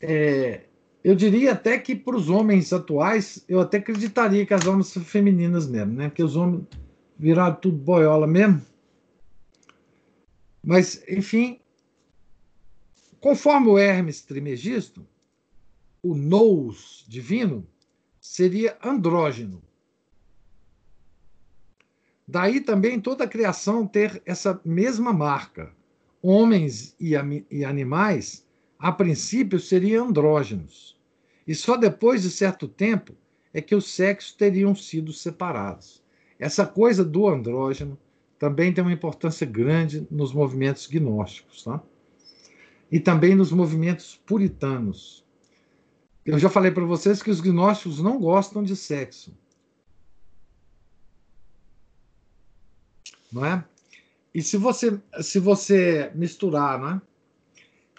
É, eu diria até que para os homens atuais, eu até acreditaria que as almas são femininas mesmo, né? Porque os homens viraram tudo boiola mesmo. Mas, enfim, conforme o Hermes Trimegisto, o nous divino, seria andrógeno. Daí também toda a criação ter essa mesma marca. Homens e, e animais, a princípio, seriam andrógenos. E só depois de certo tempo é que os sexos teriam sido separados. Essa coisa do andrógeno também tem uma importância grande nos movimentos gnósticos, tá? E também nos movimentos puritanos. Eu já falei para vocês que os gnósticos não gostam de sexo. Não é? E se você, se você misturar né,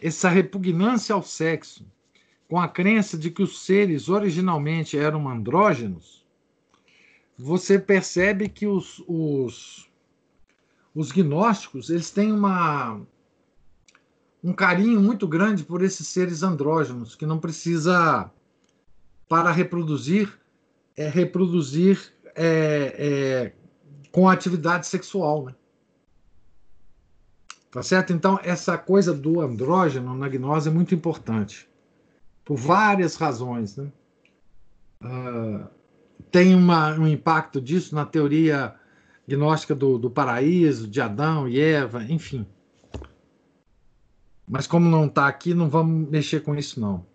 essa repugnância ao sexo com a crença de que os seres originalmente eram andrógenos, você percebe que os, os, os gnósticos eles têm uma, um carinho muito grande por esses seres andrógenos, que não precisa, para reproduzir, é, reproduzir é, é, com atividade sexual. Né? Tá certo? Então, essa coisa do andrógeno na gnose é muito importante, por várias razões. Né? Uh, tem uma, um impacto disso na teoria gnóstica do, do paraíso, de Adão e Eva, enfim. Mas como não está aqui, não vamos mexer com isso, não.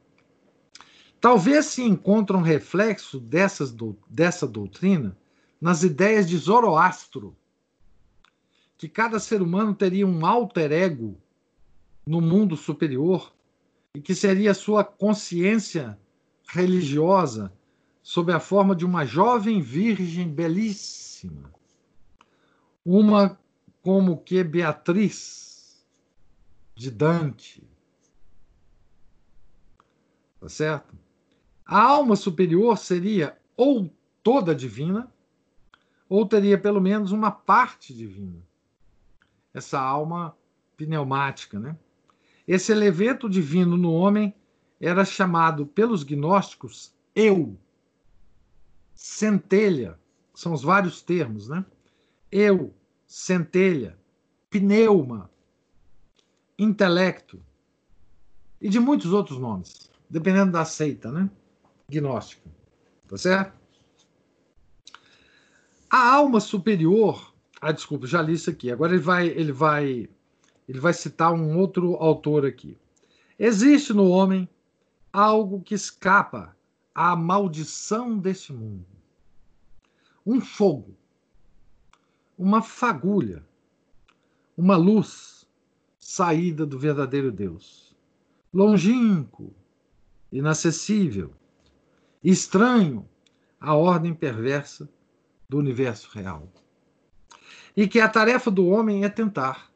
Talvez se encontre um reflexo dessas, dessa doutrina nas ideias de Zoroastro, que cada ser humano teria um alter ego no mundo superior e que seria sua consciência religiosa sob a forma de uma jovem virgem belíssima, uma como que Beatriz de Dante. Tá certo? A alma superior seria ou toda divina, ou teria pelo menos uma parte divina. Essa alma pneumática, né? Esse elemento divino no homem era chamado pelos gnósticos eu, centelha, são os vários termos, né? Eu, centelha, pneuma, intelecto e de muitos outros nomes, dependendo da seita, né? Gnóstica. Tá certo? A alma superior, ah, desculpa, já li isso aqui. Agora ele vai, ele vai, ele vai citar um outro autor aqui. Existe no homem algo que escapa à maldição deste mundo. Um fogo, uma fagulha, uma luz saída do verdadeiro Deus. Longínquo, inacessível, estranho à ordem perversa do universo real. E que a tarefa do homem é tentar,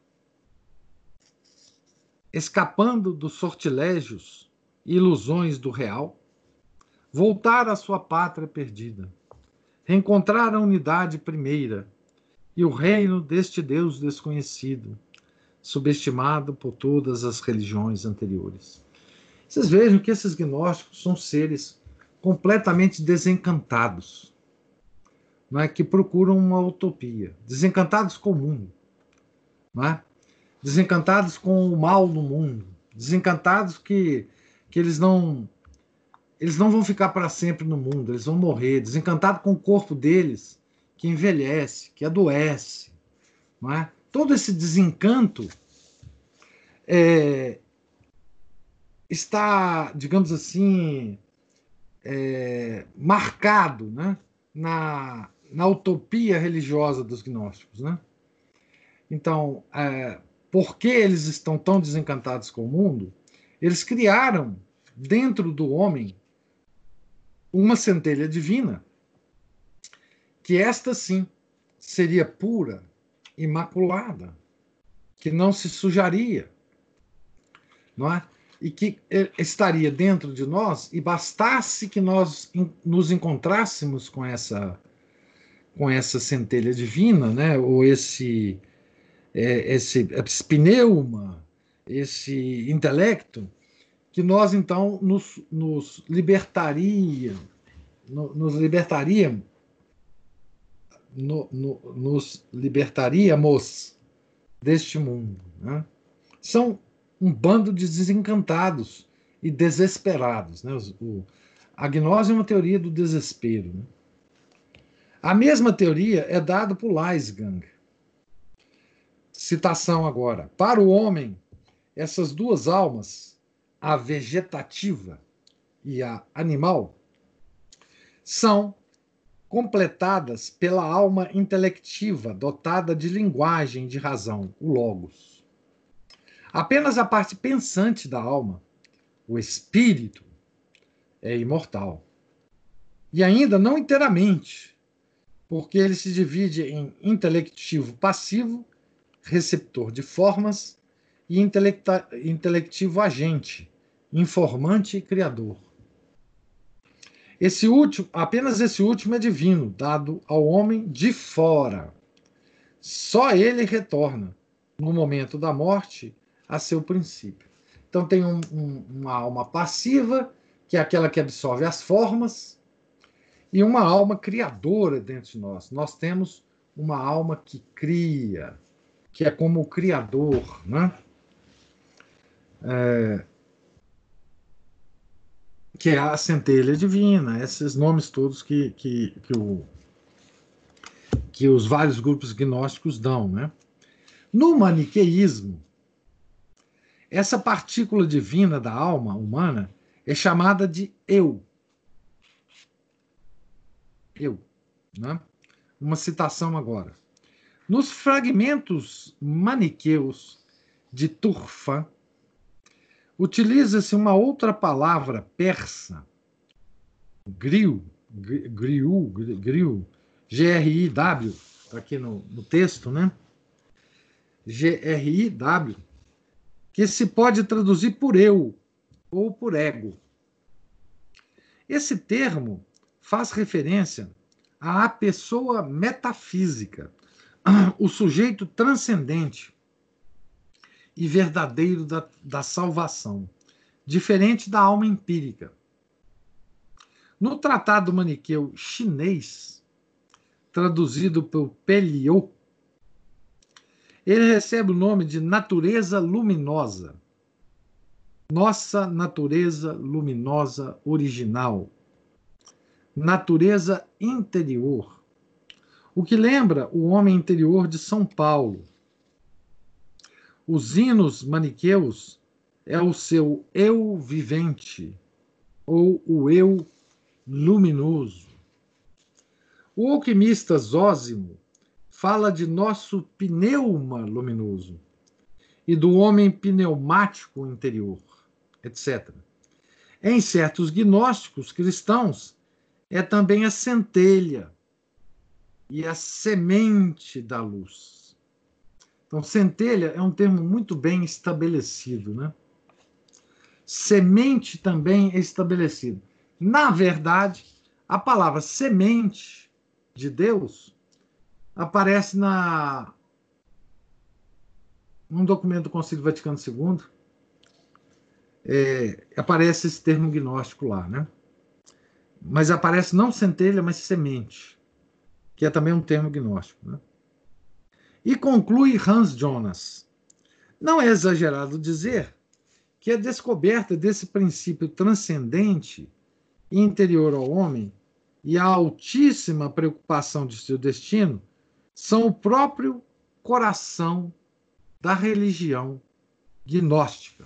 escapando dos sortilégios e ilusões do real, voltar à sua pátria perdida, reencontrar a unidade primeira e o reino deste Deus desconhecido, subestimado por todas as religiões anteriores. Vocês vejam que esses gnósticos são seres completamente desencantados é, que procuram uma utopia, desencantados com o mundo, é? desencantados com o mal no mundo, desencantados que, que eles não eles não vão ficar para sempre no mundo, eles vão morrer, desencantados com o corpo deles que envelhece, que adoece, não é? Todo esse desencanto é, está, digamos assim, é, marcado, né? Na, na utopia religiosa dos gnósticos. Né? Então, é, por que eles estão tão desencantados com o mundo? Eles criaram dentro do homem uma centelha divina, que esta sim seria pura, imaculada, que não se sujaria, não é? E que é, estaria dentro de nós e bastasse que nós nos encontrássemos com essa com essa centelha divina, né? ou esse, é, esse, pneuma, esse intelecto, que nós então nos, nos libertaria, no, nos libertaríamos, no, no, nos libertaríamos deste mundo. Né? São um bando de desencantados e desesperados. Né? O, a gnose é uma teoria do desespero. Né? A mesma teoria é dada por Leisgang. Citação agora. Para o homem, essas duas almas, a vegetativa e a animal, são completadas pela alma intelectiva, dotada de linguagem de razão, o Logos. Apenas a parte pensante da alma, o espírito, é imortal. E ainda não inteiramente, porque ele se divide em intelectivo passivo, receptor de formas, e intelectivo agente, informante e criador. Esse último, apenas esse último é divino, dado ao homem de fora. Só ele retorna, no momento da morte, a seu princípio. Então tem um, um, uma alma passiva, que é aquela que absorve as formas, e uma alma criadora dentro de nós. Nós temos uma alma que cria, que é como o criador, né? É, que é a centelha divina, esses nomes todos que, que, que, o, que os vários grupos gnósticos dão. Né? No maniqueísmo, essa partícula divina da alma humana é chamada de eu. Eu. Né? Uma citação agora. Nos fragmentos maniqueus de Turfa, utiliza-se uma outra palavra persa, griu, griu, griu, G-R-I-W, está aqui no, no texto, né? G-R-I-W, que se pode traduzir por eu ou por ego. Esse termo faz referência à pessoa metafísica, o sujeito transcendente e verdadeiro da, da salvação, diferente da alma empírica. No Tratado Maniqueu Chinês, traduzido por Peliot, ele recebe o nome de natureza luminosa. Nossa natureza luminosa original. Natureza interior. O que lembra o homem interior de São Paulo. Os hinos maniqueus é o seu eu vivente, ou o eu luminoso. O alquimista Zósimo fala de nosso pneuma luminoso e do homem pneumático interior, etc. Em certos gnósticos cristãos, é também a centelha e a semente da luz. Então, centelha é um termo muito bem estabelecido, né? Semente também é estabelecido. Na verdade, a palavra semente de Deus aparece na num documento do Concílio Vaticano II, é, aparece esse termo gnóstico lá, né? Mas aparece não centelha, mas semente, que é também um termo gnóstico, né? E conclui Hans Jonas. Não é exagerado dizer que a descoberta desse princípio transcendente interior ao homem e a altíssima preocupação de seu destino são o próprio coração da religião gnóstica.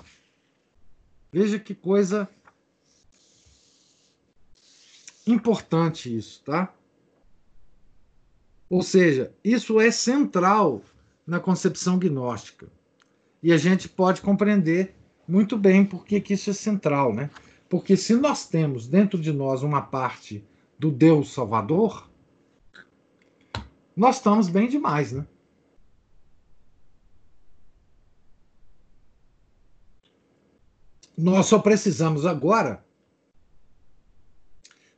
Veja que coisa importante isso, tá? Ou seja, isso é central na concepção gnóstica. E a gente pode compreender muito bem por que, isso é central, né? Porque se nós temos dentro de nós uma parte do Deus Salvador, nós estamos bem demais, né? Nós só precisamos agora,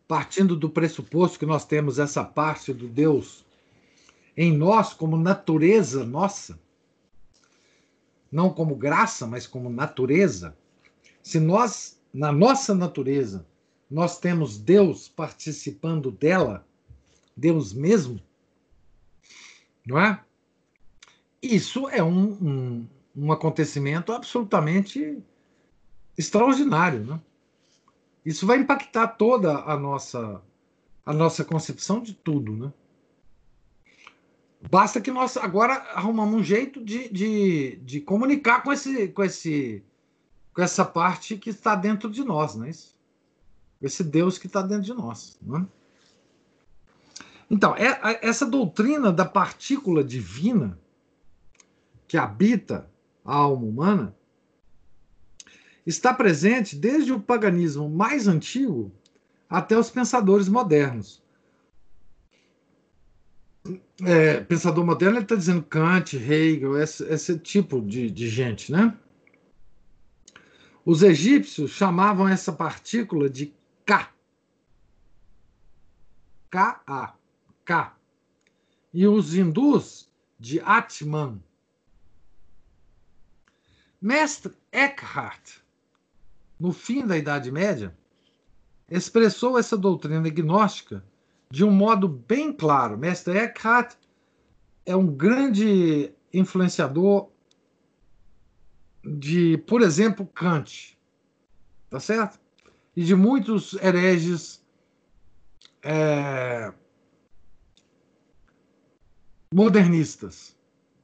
partindo do pressuposto que nós temos essa parte do Deus em nós como natureza nossa, não como graça, mas como natureza, se nós, na nossa natureza, nós temos Deus participando dela, Deus mesmo, não é? Isso é um, um, um acontecimento absolutamente extraordinário, né? Isso vai impactar toda a nossa a nossa concepção de tudo, né? Basta que nós agora arrumamos um jeito de, de, de comunicar com esse com esse com essa parte que está dentro de nós, não é isso? Esse Deus que está dentro de nós, é? Então, é, essa doutrina da partícula divina que habita a alma humana está presente desde o paganismo mais antigo até os pensadores modernos. É, pensador moderno, está dizendo Kant, Hegel, esse, esse tipo de, de gente, né? Os egípcios chamavam essa partícula de K. Ka. K. E os hindus de Atman. Mestre Eckhart, no fim da Idade Média, expressou essa doutrina gnóstica de um modo bem claro. Mestre Eckhart é um grande influenciador de, por exemplo, Kant, tá certo? E de muitos hereges é, modernistas,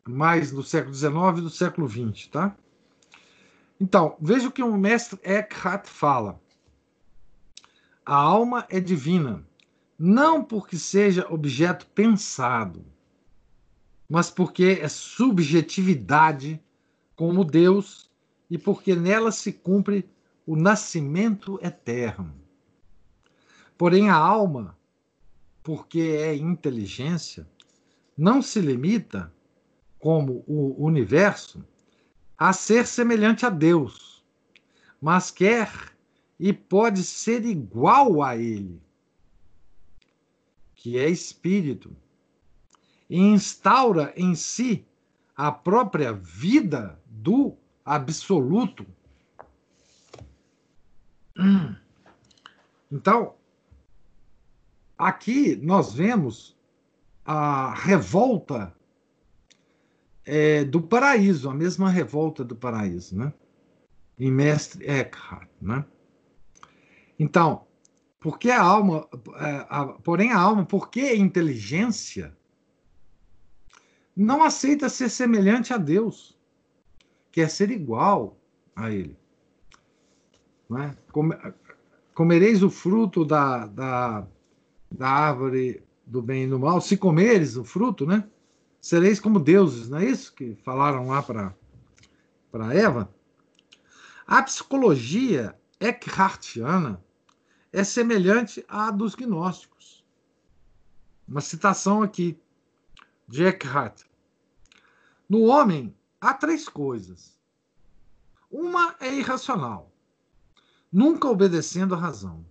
mais do século XIX e do século XX, tá? Então, veja o que o mestre Eckhart fala. A alma é divina, não porque seja objeto pensado, mas porque é subjetividade como Deus e porque nela se cumpre o nascimento eterno. Porém, a alma, porque é inteligência, não se limita, como o universo, a ser semelhante a Deus, mas quer e pode ser igual a Ele, que é espírito, e instaura em si a própria vida do absoluto. Então, aqui nós vemos a revolta é, do paraíso, a mesma revolta do paraíso, né? Em Mestre Eckhart, né? Então, porque a alma, é, a, porém a alma, porque a inteligência não aceita ser semelhante a Deus, quer ser igual a Ele. Né? Comereis o fruto da, da, da árvore do bem e do mal, se comeres o fruto, né? Sereis como deuses, não é isso que falaram lá para Eva? A psicologia Eckhartiana é semelhante à dos gnósticos. Uma citação aqui de Eckhart. No homem há três coisas. Uma é irracional, nunca obedecendo à razão.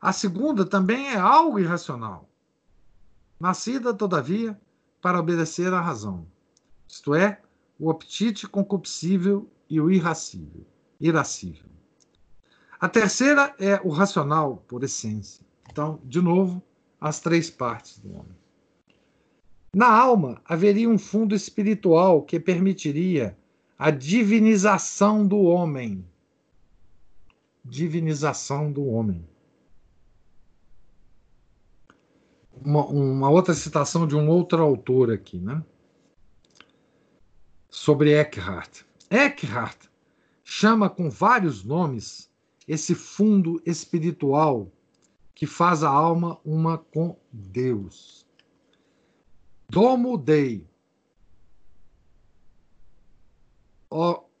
A segunda também é algo irracional, nascida, todavia, para obedecer à razão, isto é, o apetite concupiscível e o irracível, irascível. A terceira é o racional, por essência. Então, de novo, as três partes do homem. Na alma haveria um fundo espiritual que permitiria a divinização do homem. Divinização do homem. Uma, uma, outra citação de um outro autor aqui, né? Sobre Eckhart. Eckhart chama com vários nomes esse fundo espiritual que faz a alma uma com Deus. Domo Dei.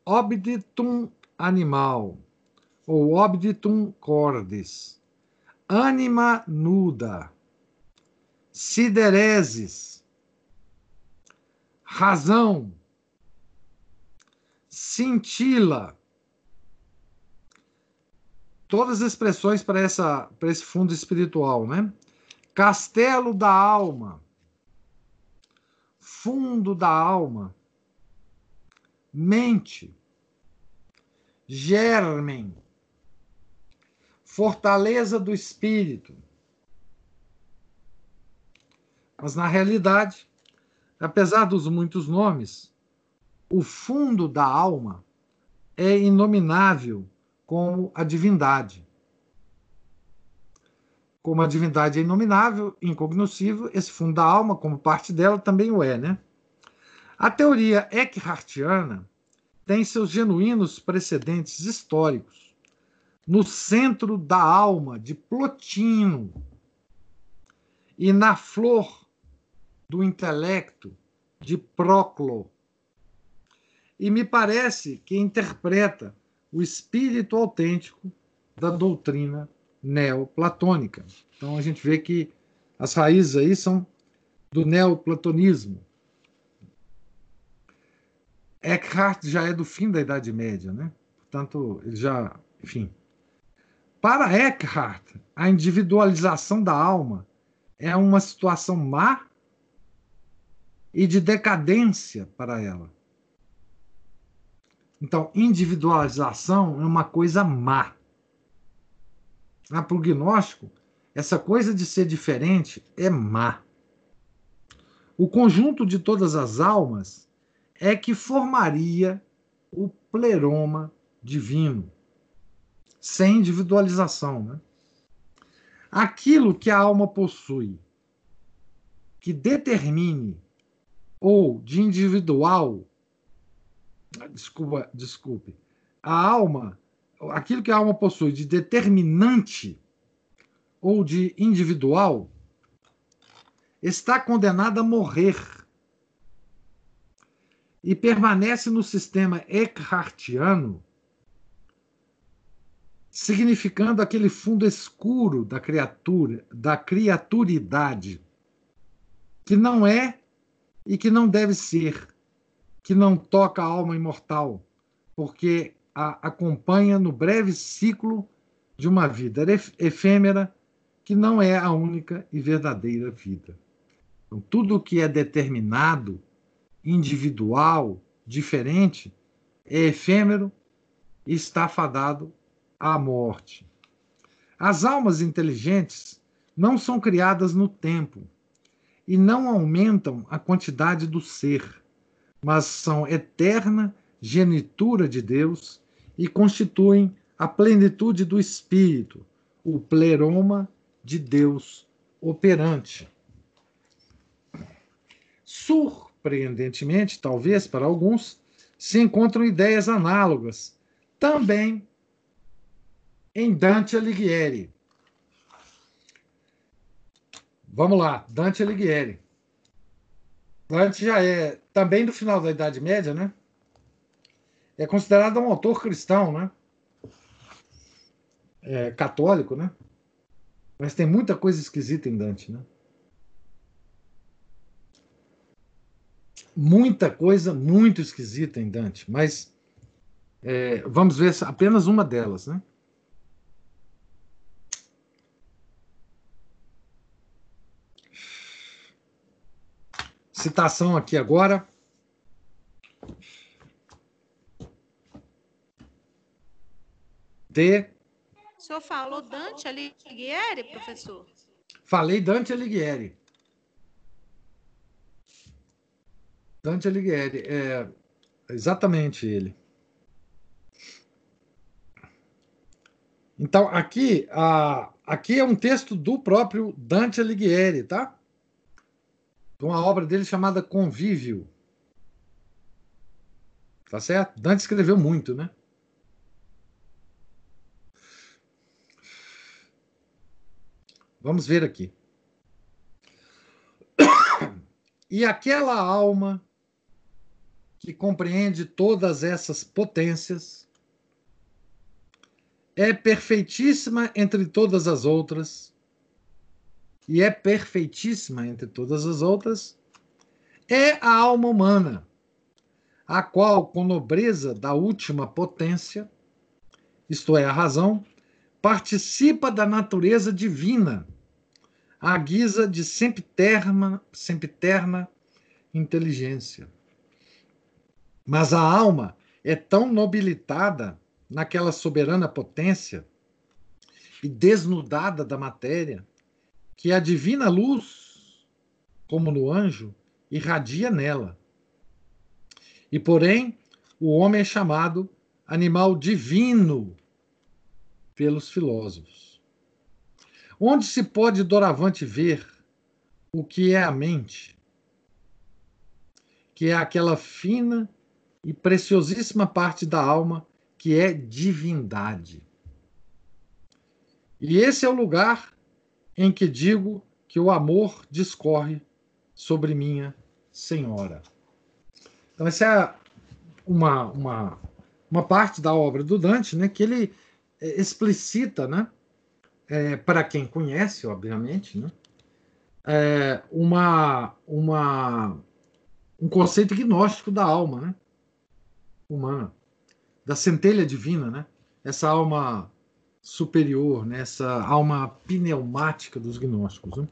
Obditum animal, ou obditum cordis. Anima nuda. Sidereses. Razão. Cintila todas as expressões para essa para esse fundo espiritual, né? Castelo da alma, fundo da alma, mente, germen, fortaleza do espírito. Mas na realidade, apesar dos muitos nomes, o fundo da alma é inominável como a divindade. Como a divindade é inominável, incognoscível, esse fundo da alma, como parte dela, também o é, né? A teoria Eckhartiana tem seus genuínos precedentes históricos no centro da alma de Plotino e na flor do intelecto de Proclo. E me parece que interpreta o espírito autêntico da doutrina neoplatônica. Então a gente vê que as raízes aí são do neoplatonismo. Eckhart já é do fim da Idade Média, né? Portanto, ele já, enfim. Para Eckhart, a individualização da alma é uma situação má e de decadência para ela. Então, individualização é uma coisa má. Ah, para o gnóstico, essa coisa de ser diferente é má. O conjunto de todas as almas é que formaria o pleroma divino, sem individualização. Né? Aquilo que a alma possui, que determine ou de individual? Desculpa, desculpe, a alma, aquilo que a alma possui de determinante ou de individual está condenada a morrer. E permanece no sistema Eckhartiano, significando aquele fundo escuro da criatura, da criaturidade, que não é e que não deve ser, que não toca a alma imortal, porque a acompanha no breve ciclo de uma vida efêmera que não é a única e verdadeira vida. Então, tudo que é determinado, individual, diferente, é efêmero e está fadado à morte. As almas inteligentes não são criadas no tempo e não aumentam a quantidade do ser, mas são eterna genitura de Deus e constituem a plenitude do Espírito, o pleroma de Deus operante. Surpreendentemente, talvez para alguns, se encontram ideias análogas também em Dante Alighieri. Vamos lá, Dante Alighieri. Dante já é também do final da Idade Média, né? É considerado um autor cristão, né? É, católico, né? Mas tem muita coisa esquisita em Dante, né? Muita coisa muito esquisita em Dante, mas é, vamos ver apenas uma delas, né? Citação aqui agora. De o senhor falou Dante Alighieri, professor? Falei Dante Alighieri. Dante Alighieri, é exatamente ele. Então, aqui, a, aqui é um texto do próprio Dante Alighieri, tá? Uma obra dele chamada Convívio. Tá certo? Dante escreveu muito, né? Vamos ver aqui. E aquela alma que compreende todas essas potências é perfeitíssima entre todas as outras, e é perfeitíssima entre todas as outras, é a alma humana, a qual, com nobreza da última potência, isto é, a razão, participa da natureza divina à guisa de sempiterna, sempiterna inteligência. Mas a alma é tão nobilitada naquela soberana potência e desnudada da matéria que a divina luz, como no anjo, irradia nela. E porém, o homem é chamado animal divino pelos filósofos. Onde se pode doravante ver o que é a mente, que é aquela fina e preciosíssima parte da alma que é divindade. E esse é o lugar em que digo que o amor discorre sobre minha Senhora. Então, essa é uma, uma, uma parte da obra do Dante né, que ele é, explicita né, é, para quem conhece, obviamente, né, é uma, uma, um conceito gnóstico da alma né, humana, da centelha divina, né, essa alma superior, né, essa alma pneumática dos gnósticos. Né.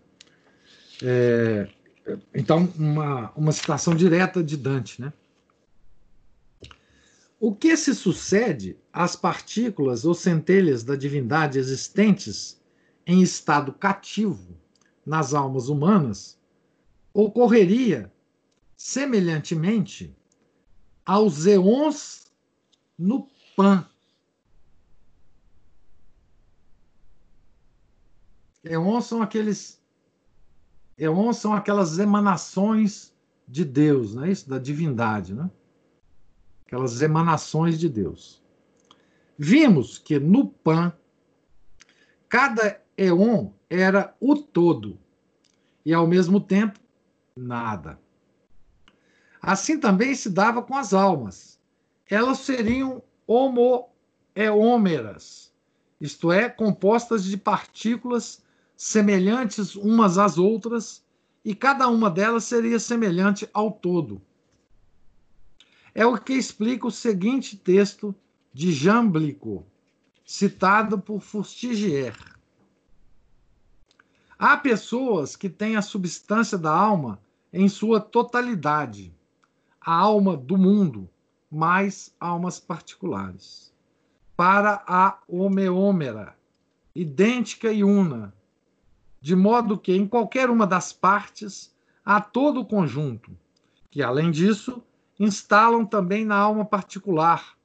É, então, uma, uma citação direta de Dante. Né. O que se sucede às partículas ou centelhas da divindade existentes em estado cativo nas almas humanas ocorreria semelhantemente aos eons no Pan. Eons são aqueles eons são aquelas emanações de Deus, não é isso? Da divindade, né? aquelas emanações de Deus. Vimos que no Pan, cada eon era o todo e, ao mesmo tempo, nada. Assim também se dava com as almas. Elas seriam homoeômeras, isto é, compostas de partículas semelhantes umas às outras, e cada uma delas seria semelhante ao todo. É o que explica o seguinte texto de Jamblico, citado por Fustigier. Há pessoas que têm a substância da alma em sua totalidade, a alma do mundo, mais almas particulares. Para a homeômera, idêntica e una, de modo que em qualquer uma das partes há todo o conjunto, que além disso instalam também na alma particular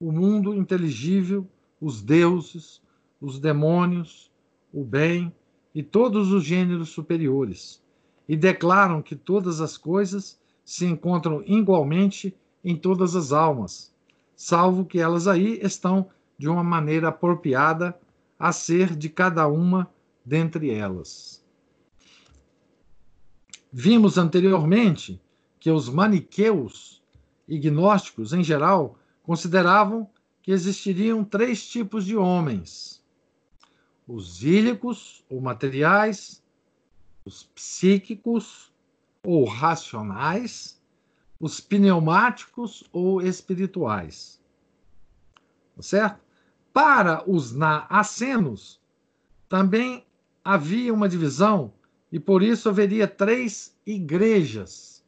o mundo inteligível, os deuses, os demônios, o bem e todos os gêneros superiores, e declaram que todas as coisas se encontram igualmente em todas as almas, salvo que elas aí estão de uma maneira apropriada a ser de cada uma dentre elas. Vimos anteriormente que os maniqueus e gnósticos, em geral, consideravam que existiriam três tipos de homens: os ílicos, ou materiais, os psíquicos, ou racionais, os pneumáticos ou espirituais. Certo? Para os naacenos, também havia uma divisão e por isso haveria três igrejas.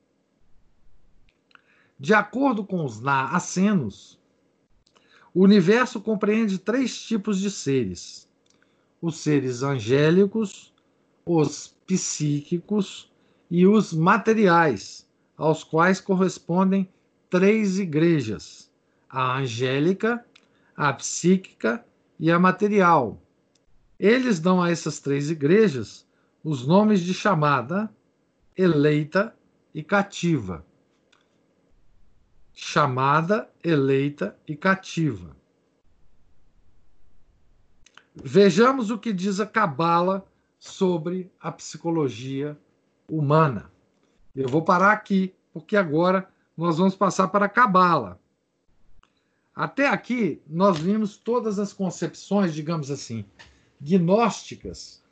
De acordo com os naacenos, o universo compreende três tipos de seres: os seres angélicos, os psíquicos e os materiais, aos quais correspondem três igrejas: a angélica, a psíquica e a material, eles dão a essas três igrejas os nomes de chamada, eleita e cativa. Chamada, eleita e cativa. Vejamos o que diz a Cabala sobre a psicologia humana. Eu vou parar aqui, porque agora nós vamos passar para a Cabala. Até aqui, nós vimos todas as concepções, digamos assim, gnósticas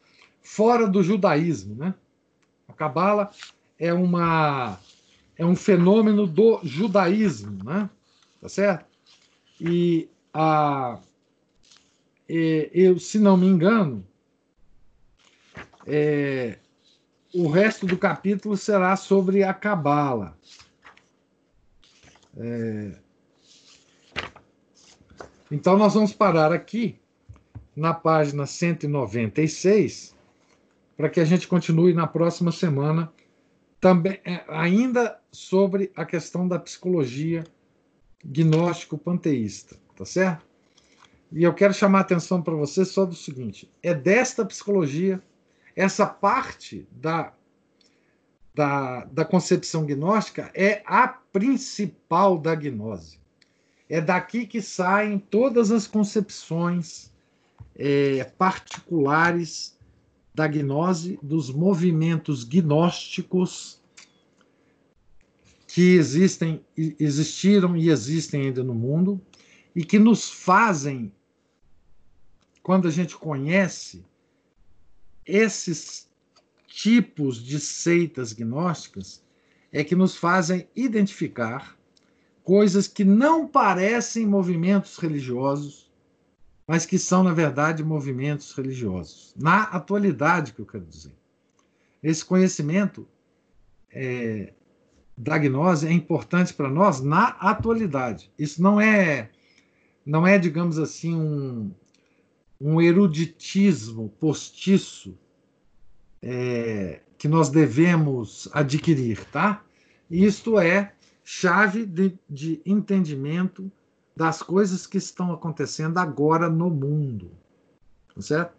fora do judaísmo. Né? A Cabala é, uma, é um fenômeno do judaísmo, né? tá certo? E a, eu, se não me engano, é, o resto do capítulo será sobre a Cabala. É, então, nós vamos parar aqui na página 196, para que a gente continue na próxima semana, também é, ainda sobre a questão da psicologia gnóstico-panteísta, tá certo? E eu quero chamar a atenção para você só do seguinte: é desta psicologia, essa parte da, da, da concepção gnóstica é a principal da gnose. É daqui que saem todas as concepções é, particulares da gnose, dos movimentos gnósticos que existem, existiram e existem ainda no mundo e que nos fazem, quando a gente conhece esses tipos de seitas gnósticas, é que nos fazem identificar coisas que não parecem movimentos religiosos, mas que são, na verdade, movimentos religiosos. Na atualidade, que eu quero dizer. Esse conhecimento é, da gnose é importante para nós na atualidade. Isso não é, não é digamos assim, um, um eruditismo postiço é, que nós devemos adquirir, tá? Isto é chave de, de entendimento das coisas que estão acontecendo agora no mundo. Tá certo?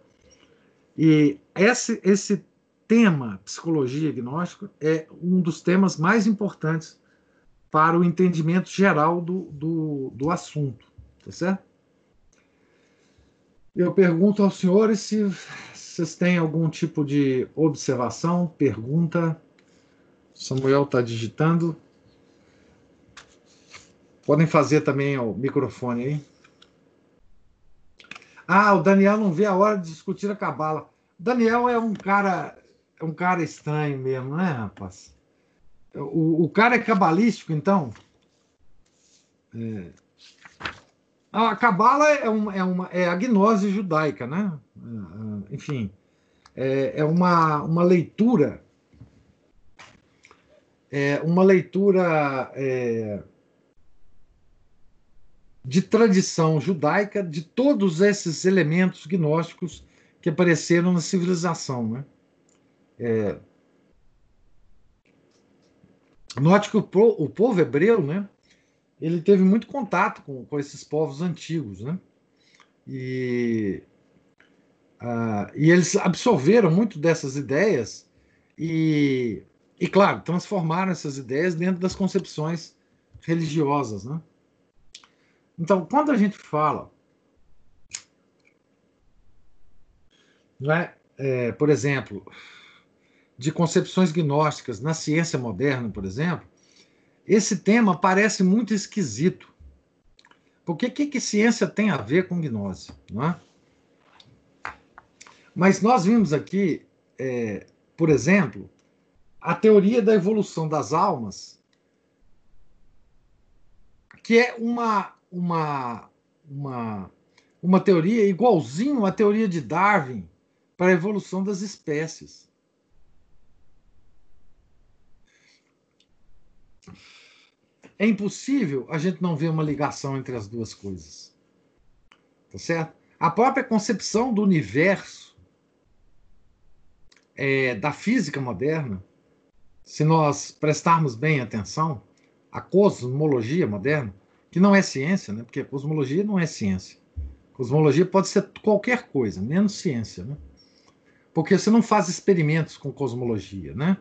E esse, esse tema, psicologia gnóstica, é um dos temas mais importantes para o entendimento geral do, do, do assunto. Tá certo? Eu pergunto aos senhores se, vocês têm algum tipo de observação, pergunta? Samuel está digitando. Podem fazer também o microfone aí. Ah, o Daniel não vê a hora de discutir a cabala. Daniel é um cara, é um cara estranho mesmo, né, rapaz? O, o cara é cabalístico, então. É. A cabala é, um, é, uma, é a gnose judaica, né? É, é, enfim, é, é uma, uma leitura, é uma leitura é, de tradição judaica de todos esses elementos gnósticos que apareceram na civilização, né? É, note que o, o povo hebreu, né? ele teve muito contato com, com esses povos antigos, né? E, uh, e eles absorveram muito dessas ideias e, e, claro, transformaram essas ideias dentro das concepções religiosas, né? Então, quando a gente fala, né, é, por exemplo, de concepções gnósticas na ciência moderna, por exemplo, esse tema parece muito esquisito. Porque o que, que ciência tem a ver com gnose? Não é? Mas nós vimos aqui, é, por exemplo, a teoria da evolução das almas, que é uma, uma, uma, uma teoria igualzinho à teoria de Darwin para a evolução das espécies. é impossível a gente não ver uma ligação entre as duas coisas. Tá certo? A própria concepção do universo é, da física moderna, se nós prestarmos bem atenção, a cosmologia moderna, que não é ciência, né? porque cosmologia não é ciência. Cosmologia pode ser qualquer coisa, menos ciência. Né? Porque você não faz experimentos com cosmologia. Né?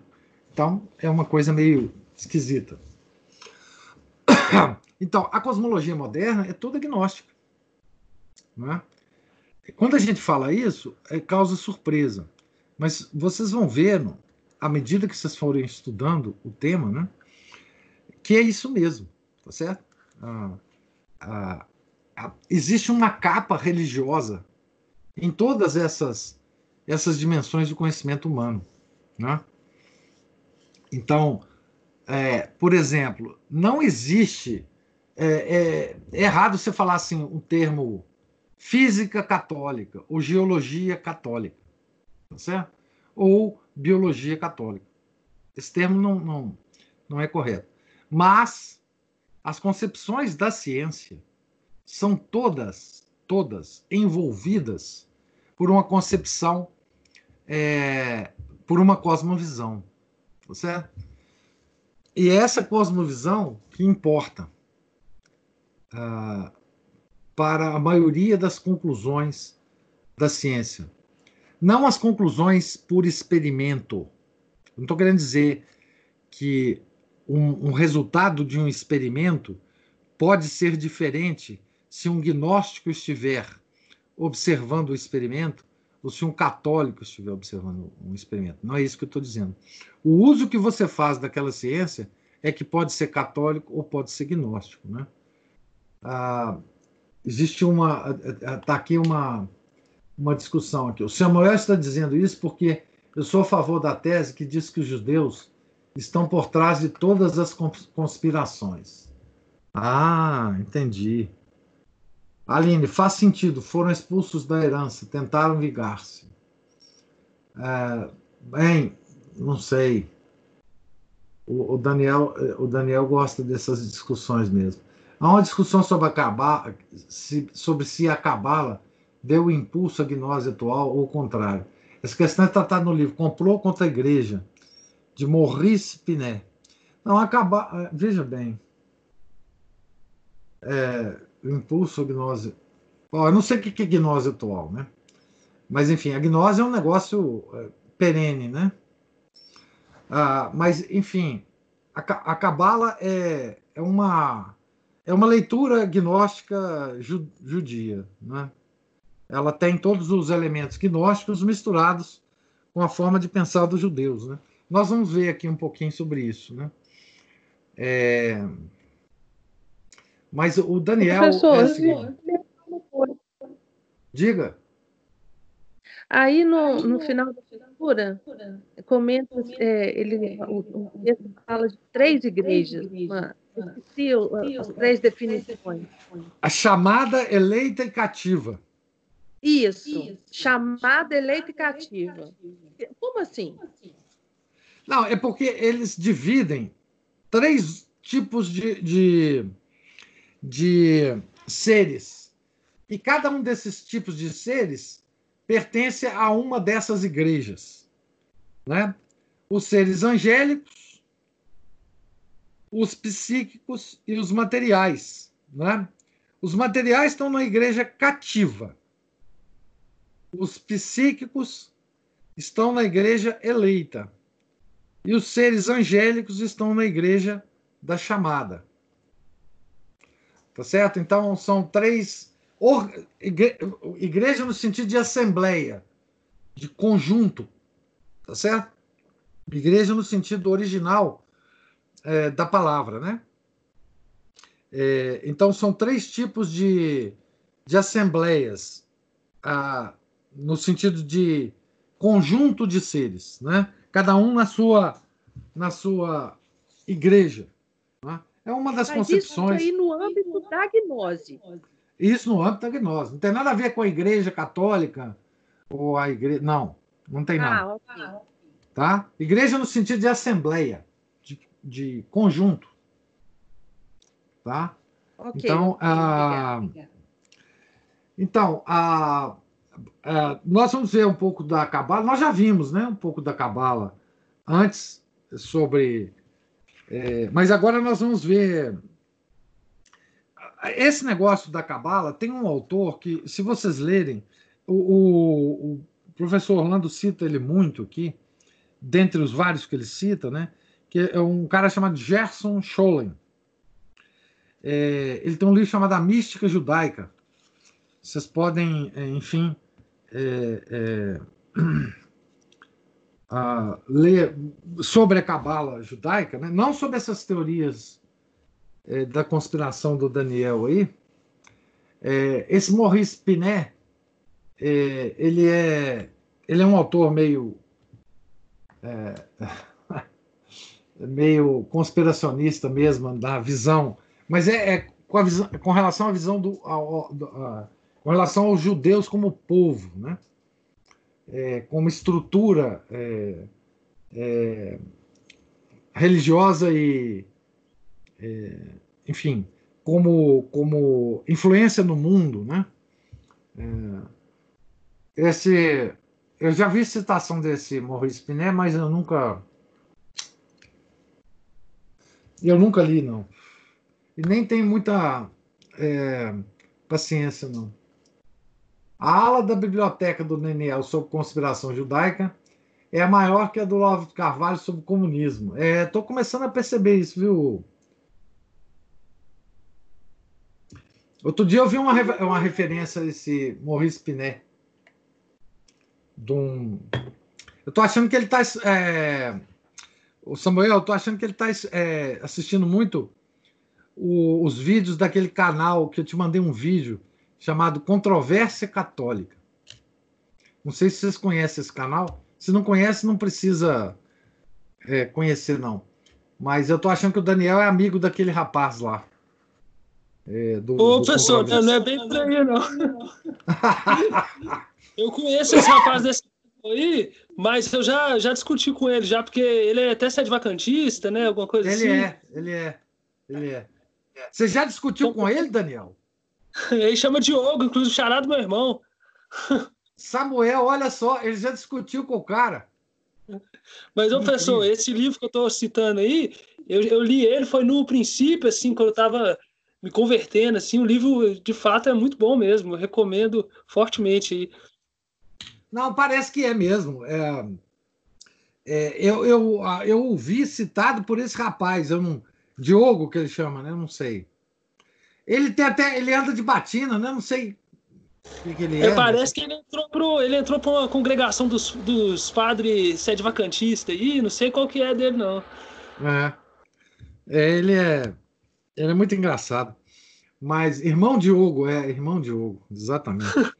Então, é uma coisa meio esquisita. Então, a cosmologia moderna é toda agnóstica. Né? Quando a gente fala isso, é causa surpresa. Mas vocês vão ver, à medida que vocês forem estudando o tema, né, que é isso mesmo, tá certo? Ah, ah, ah, existe uma capa religiosa em todas essas, essas dimensões do conhecimento humano. Né? Então, é, por exemplo, não existe. É, é, é, errado você falar assim um termo física católica ou geologia católica, tá certo? Ou biologia católica. Esse termo não, não, não é correto. Mas as concepções da ciência são todas, todas envolvidas por uma concepção, é, por uma cosmovisão, tá certo? E é essa cosmovisão que importa ah, para a maioria das conclusões da ciência. Não as conclusões por experimento. Não estou querendo dizer que um, um resultado de um experimento pode ser diferente se um gnóstico estiver observando o experimento ou se um católico estiver observando um experimento. Não é isso que eu estou dizendo. O uso que você faz daquela ciência é que pode ser católico ou pode ser gnóstico. Né? Ah, existe uma. Está aqui uma, uma discussão aqui. O Samuel está dizendo isso porque eu sou a favor da tese que diz que os judeus estão por trás de todas as conspirações. Ah, entendi. Aline, faz sentido. Foram expulsos da herança, tentaram vingar-se. É, bem, não sei. O, o, Daniel, o Daniel gosta dessas discussões mesmo. Há uma discussão sobre a cabala, se, sobre se a cabala deu impulso à gnose atual ou o contrário. Essa questão é tratada no livro Comprou contra a Igreja, de Maurice Pinet. Não, a cabala, veja bem. É, o impulso, a gnose. Bom, eu não sei o que é gnose atual, né? Mas, enfim, a gnose é um negócio é, perene, né? Ah, mas, enfim, a, Cabala é, é, uma, é uma leitura gnóstica ju, judia, né? ela tem todos os elementos gnósticos misturados com a forma de pensar dos judeus. Né? Nós vamos ver aqui um pouquinho sobre isso. Né? É... Mas o Daniel. Professor, é seguinte... Diga. Aí no, no final da figura, comenta, é, ele, o, o texto fala de três igrejas, uma, as três definições. A chamada, eleita e cativa. Isso, Isso. chamada, eleita e cativa. Como assim? Não, é porque eles dividem três tipos de, de, de seres. E cada um desses tipos de seres pertence a uma dessas igrejas. Né? Os seres angélicos, os psíquicos e os materiais. Né? Os materiais estão na igreja cativa. Os psíquicos estão na igreja eleita. E os seres angélicos estão na igreja da chamada. Tá certo? Então são três igreja no sentido de assembleia, de conjunto, tá certo? Igreja no sentido original é, da palavra, né? É, então são três tipos de, de assembleias, ah, no sentido de conjunto de seres, né? Cada um na sua na sua igreja. Né? É uma das Mas concepções. Isso aí no âmbito da gnose. Isso no âmbito da gnose. Não tem nada a ver com a igreja católica ou a igreja. Não, não tem nada. Ah, Tá? Igreja no sentido de assembleia, de, de conjunto. Tá? Okay, então, okay, a... então a... a... nós vamos ver um pouco da Cabala. Nós já vimos né, um pouco da Cabala antes sobre. É... mas agora nós vamos ver esse negócio da cabala tem um autor que, se vocês lerem, o, o, o, professor Orlando cita ele muito aqui, dentre os vários que ele cita, né? Que é um cara chamado Gerson Scholem. É, ele tem um livro chamado A Mística Judaica. Vocês podem, é, enfim, é, é a, ler sobre a cabala judaica, né? não sobre essas teorias é, da conspiração do Daniel aí, é, esse Maurice Pinet, ele, é, ele é um autor meio meio conspiracionista mesmo da visão, mas é, é com, visão, com, relação à visão do, ao, do com relação aos judeus como povo, né? É, como estrutura é, é, religiosa e é, enfim, como, como influência no mundo, né? É, esse, eu já vi citação desse Maurice Pinet, mas eu nunca, eu nunca li não, e nem tenho muita é, paciência não. A ala da biblioteca do Neniel sobre conspiração judaica é maior que a do Love Carvalho sobre comunismo. Estou é, começando a perceber isso, viu? Outro dia eu vi uma, uma referência a esse Maurice. De um... Eu tô achando que ele tá. É... O Samuel, eu tô achando que ele tá é, assistindo muito o, os vídeos daquele canal que eu te mandei um vídeo chamado Controvérsia Católica. Não sei se vocês conhecem esse canal. Se não conhece, não precisa é, conhecer, não. Mas eu tô achando que o Daniel é amigo daquele rapaz lá. É, do, Ô, do professor, não é bem por aí, não. eu conheço esse rapaz desse aí, mas eu já, já discuti com ele, já, porque ele é até sede vacantista, né? Alguma coisa ele assim. Ele é, ele é, ele é. Você já discutiu com ele, Daniel? Ele chama Diogo, inclusive charado meu irmão. Samuel, olha só, ele já discutiu com o cara. Mas, ô, professor, esse livro que eu estou citando aí, eu, eu li ele, foi no princípio, assim, quando eu estava me convertendo, assim, o livro de fato é muito bom mesmo, eu recomendo fortemente. Não, parece que é mesmo. É, é, eu, eu, eu ouvi citado por esse rapaz, eu não, Diogo que ele chama, né? Eu não sei. Ele tem até, ele anda de batina, né? Não sei que, que ele É, parece que ele entrou pro, ele entrou pra uma congregação dos, dos padres sede vacantista aí, não sei qual que é dele, não. É. É, ele é. Ele é muito engraçado. Mas irmão Diogo, é, irmão Diogo, exatamente.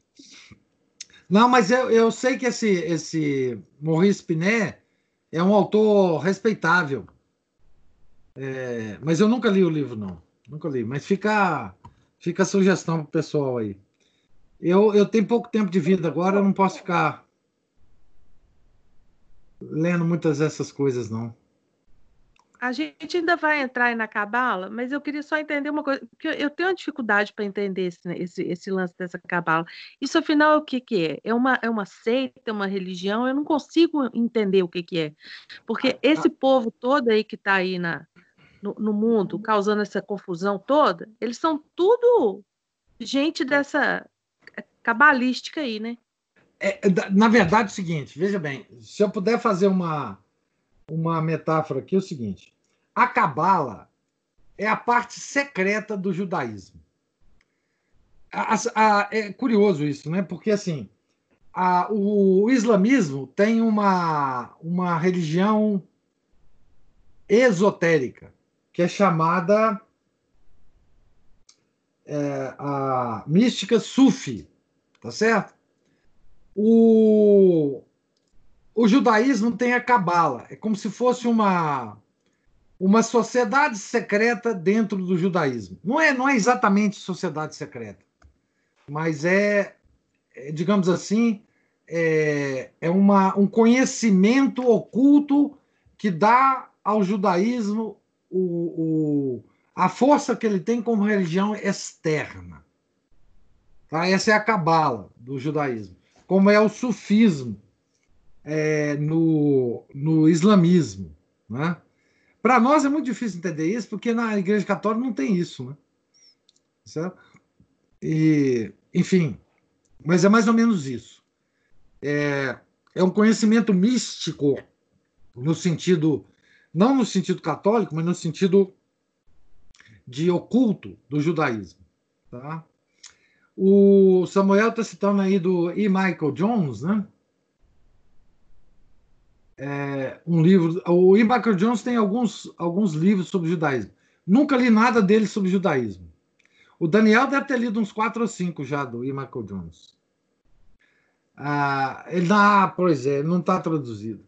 Não, mas eu, eu sei que esse, esse Maurice Pinet é um autor respeitável. É, mas eu nunca li o livro, não. Nunca li. Mas fica, fica a sugestão pro pessoal aí. Eu, eu tenho pouco tempo de vida agora, eu não posso ficar lendo muitas dessas coisas, não. A gente ainda vai entrar aí na cabala, mas eu queria só entender uma coisa, porque eu- tenho uma dificuldade para entender esse, esse, esse lance dessa cabala. Isso, afinal, é o que, que é? É uma, é uma seita, é uma religião? Eu não consigo entender o que, que é. Porque esse povo todo aí que está aí na, no, no mundo, causando essa confusão toda, eles são tudo gente dessa cabalística aí, né? É, da- na verdade, é o seguinte, veja bem, se eu puder fazer uma, uma metáfora aqui, é o seguinte: a cabala é a parte secreta do judaísmo. A- a- é curioso isso, né? Porque assim, a- o, islamismo tem uma, uma religião esotérica que é chamada é, a mística sufi, tá certo? O, o judaísmo tem a cabala, é como se fosse uma uma sociedade secreta dentro do judaísmo. Não é, não é exatamente sociedade secreta, mas é, é, digamos assim, é, é uma, um conhecimento oculto que dá ao judaísmo o, o, a força que ele tem como religião externa. Tá? Essa é a cabala do judaísmo, como é o sufismo é, no, no islamismo. Né? Para nós é muito difícil entender isso, porque na Igreja Católica não tem isso. Né? Certo? E, enfim, mas é mais ou menos isso. É, é um conhecimento místico no sentido, não no sentido católico, mas no sentido de oculto do judaísmo. Tá? O Samuel está citando aí do E. Michael Jones, né? É, um livro. O E. Michael Jones tem alguns, alguns livros sobre judaísmo. Nunca li nada dele sobre judaísmo. O Daniel deve ter lido uns quatro ou cinco já do E. Michael Jones. Ah, ele ah, pois é, não está traduzido.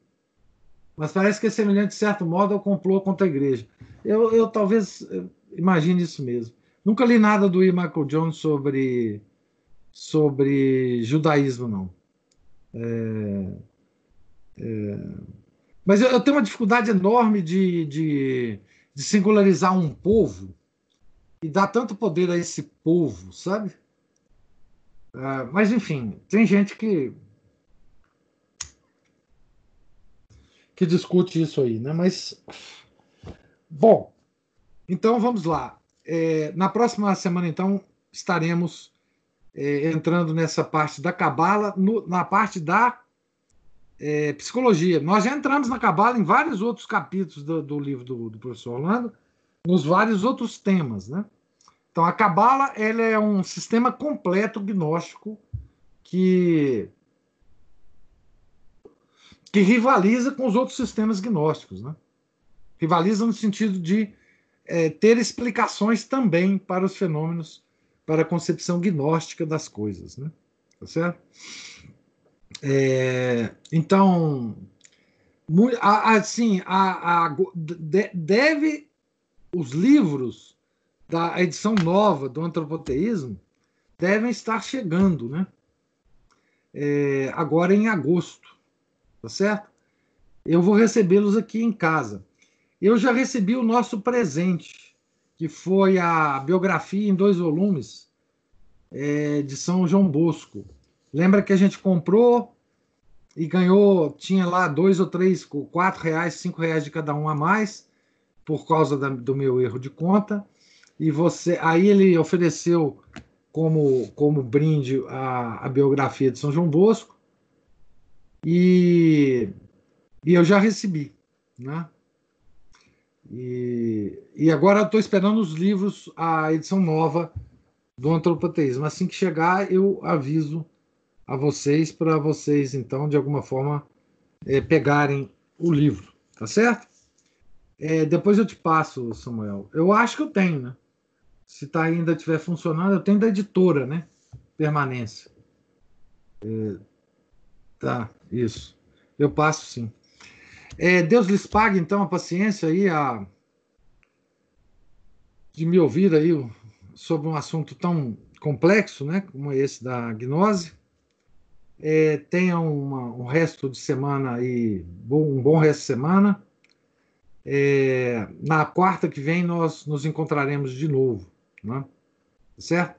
Mas parece que é semelhante, de certo modo, ao complô contra a igreja. Eu, eu talvez eu imagine isso mesmo. Nunca li nada do E. Michael Jones sobre, sobre judaísmo, não. É, é, mas eu, eu, tenho uma dificuldade enorme de, de, de, singularizar um povo e dar tanto poder a esse povo, sabe? É, mas, enfim, tem gente que. Que discute isso aí, né? Mas. Bom, então vamos lá. É, na próxima semana, então, estaremos é, entrando nessa parte da cabala, na parte da é, psicologia. Nós já entramos na cabala em vários outros capítulos do, do livro do, do, professor Orlando, nos vários outros temas, né? Então, a cabala é um sistema completo gnóstico que que rivaliza com os outros sistemas gnósticos, né? Rivaliza no sentido de é, ter explicações também para os fenômenos, para a concepção gnóstica das coisas, né? Tá certo? É, então, assim, a, a, deve os livros da edição nova do antropoteísmo devem estar chegando, né? É, agora em agosto, tá certo? Eu vou recebê-los aqui em casa. Eu já recebi o nosso presente, que foi a biografia em dois volumes é, de São João Bosco. Lembra que a gente comprou e ganhou, tinha lá dois ou três, quatro reais, cinco reais de cada um a mais, por causa da, do meu erro de conta. E você, aí ele ofereceu como, como brinde a, a biografia de São João Bosco e, e eu já recebi, né? E, e agora estou esperando os livros, a edição nova do antropoteísmo. Assim que chegar, eu aviso a vocês para vocês, então, de alguma forma, é, pegarem o livro, tá certo? É, depois eu te passo, Samuel. Eu acho que eu tenho, né? Se tá ainda estiver funcionando, eu tenho da editora, né? Permanência. É, tá, isso. Eu passo sim. É, Deus lhes pague, então, a paciência aí, a, de me ouvir aí sobre um assunto tão complexo, né, como esse da gnose. É, tenham uma, um resto de semana aí, um bom resto de semana. É, na quarta que vem nós nos encontraremos de novo, né? certo?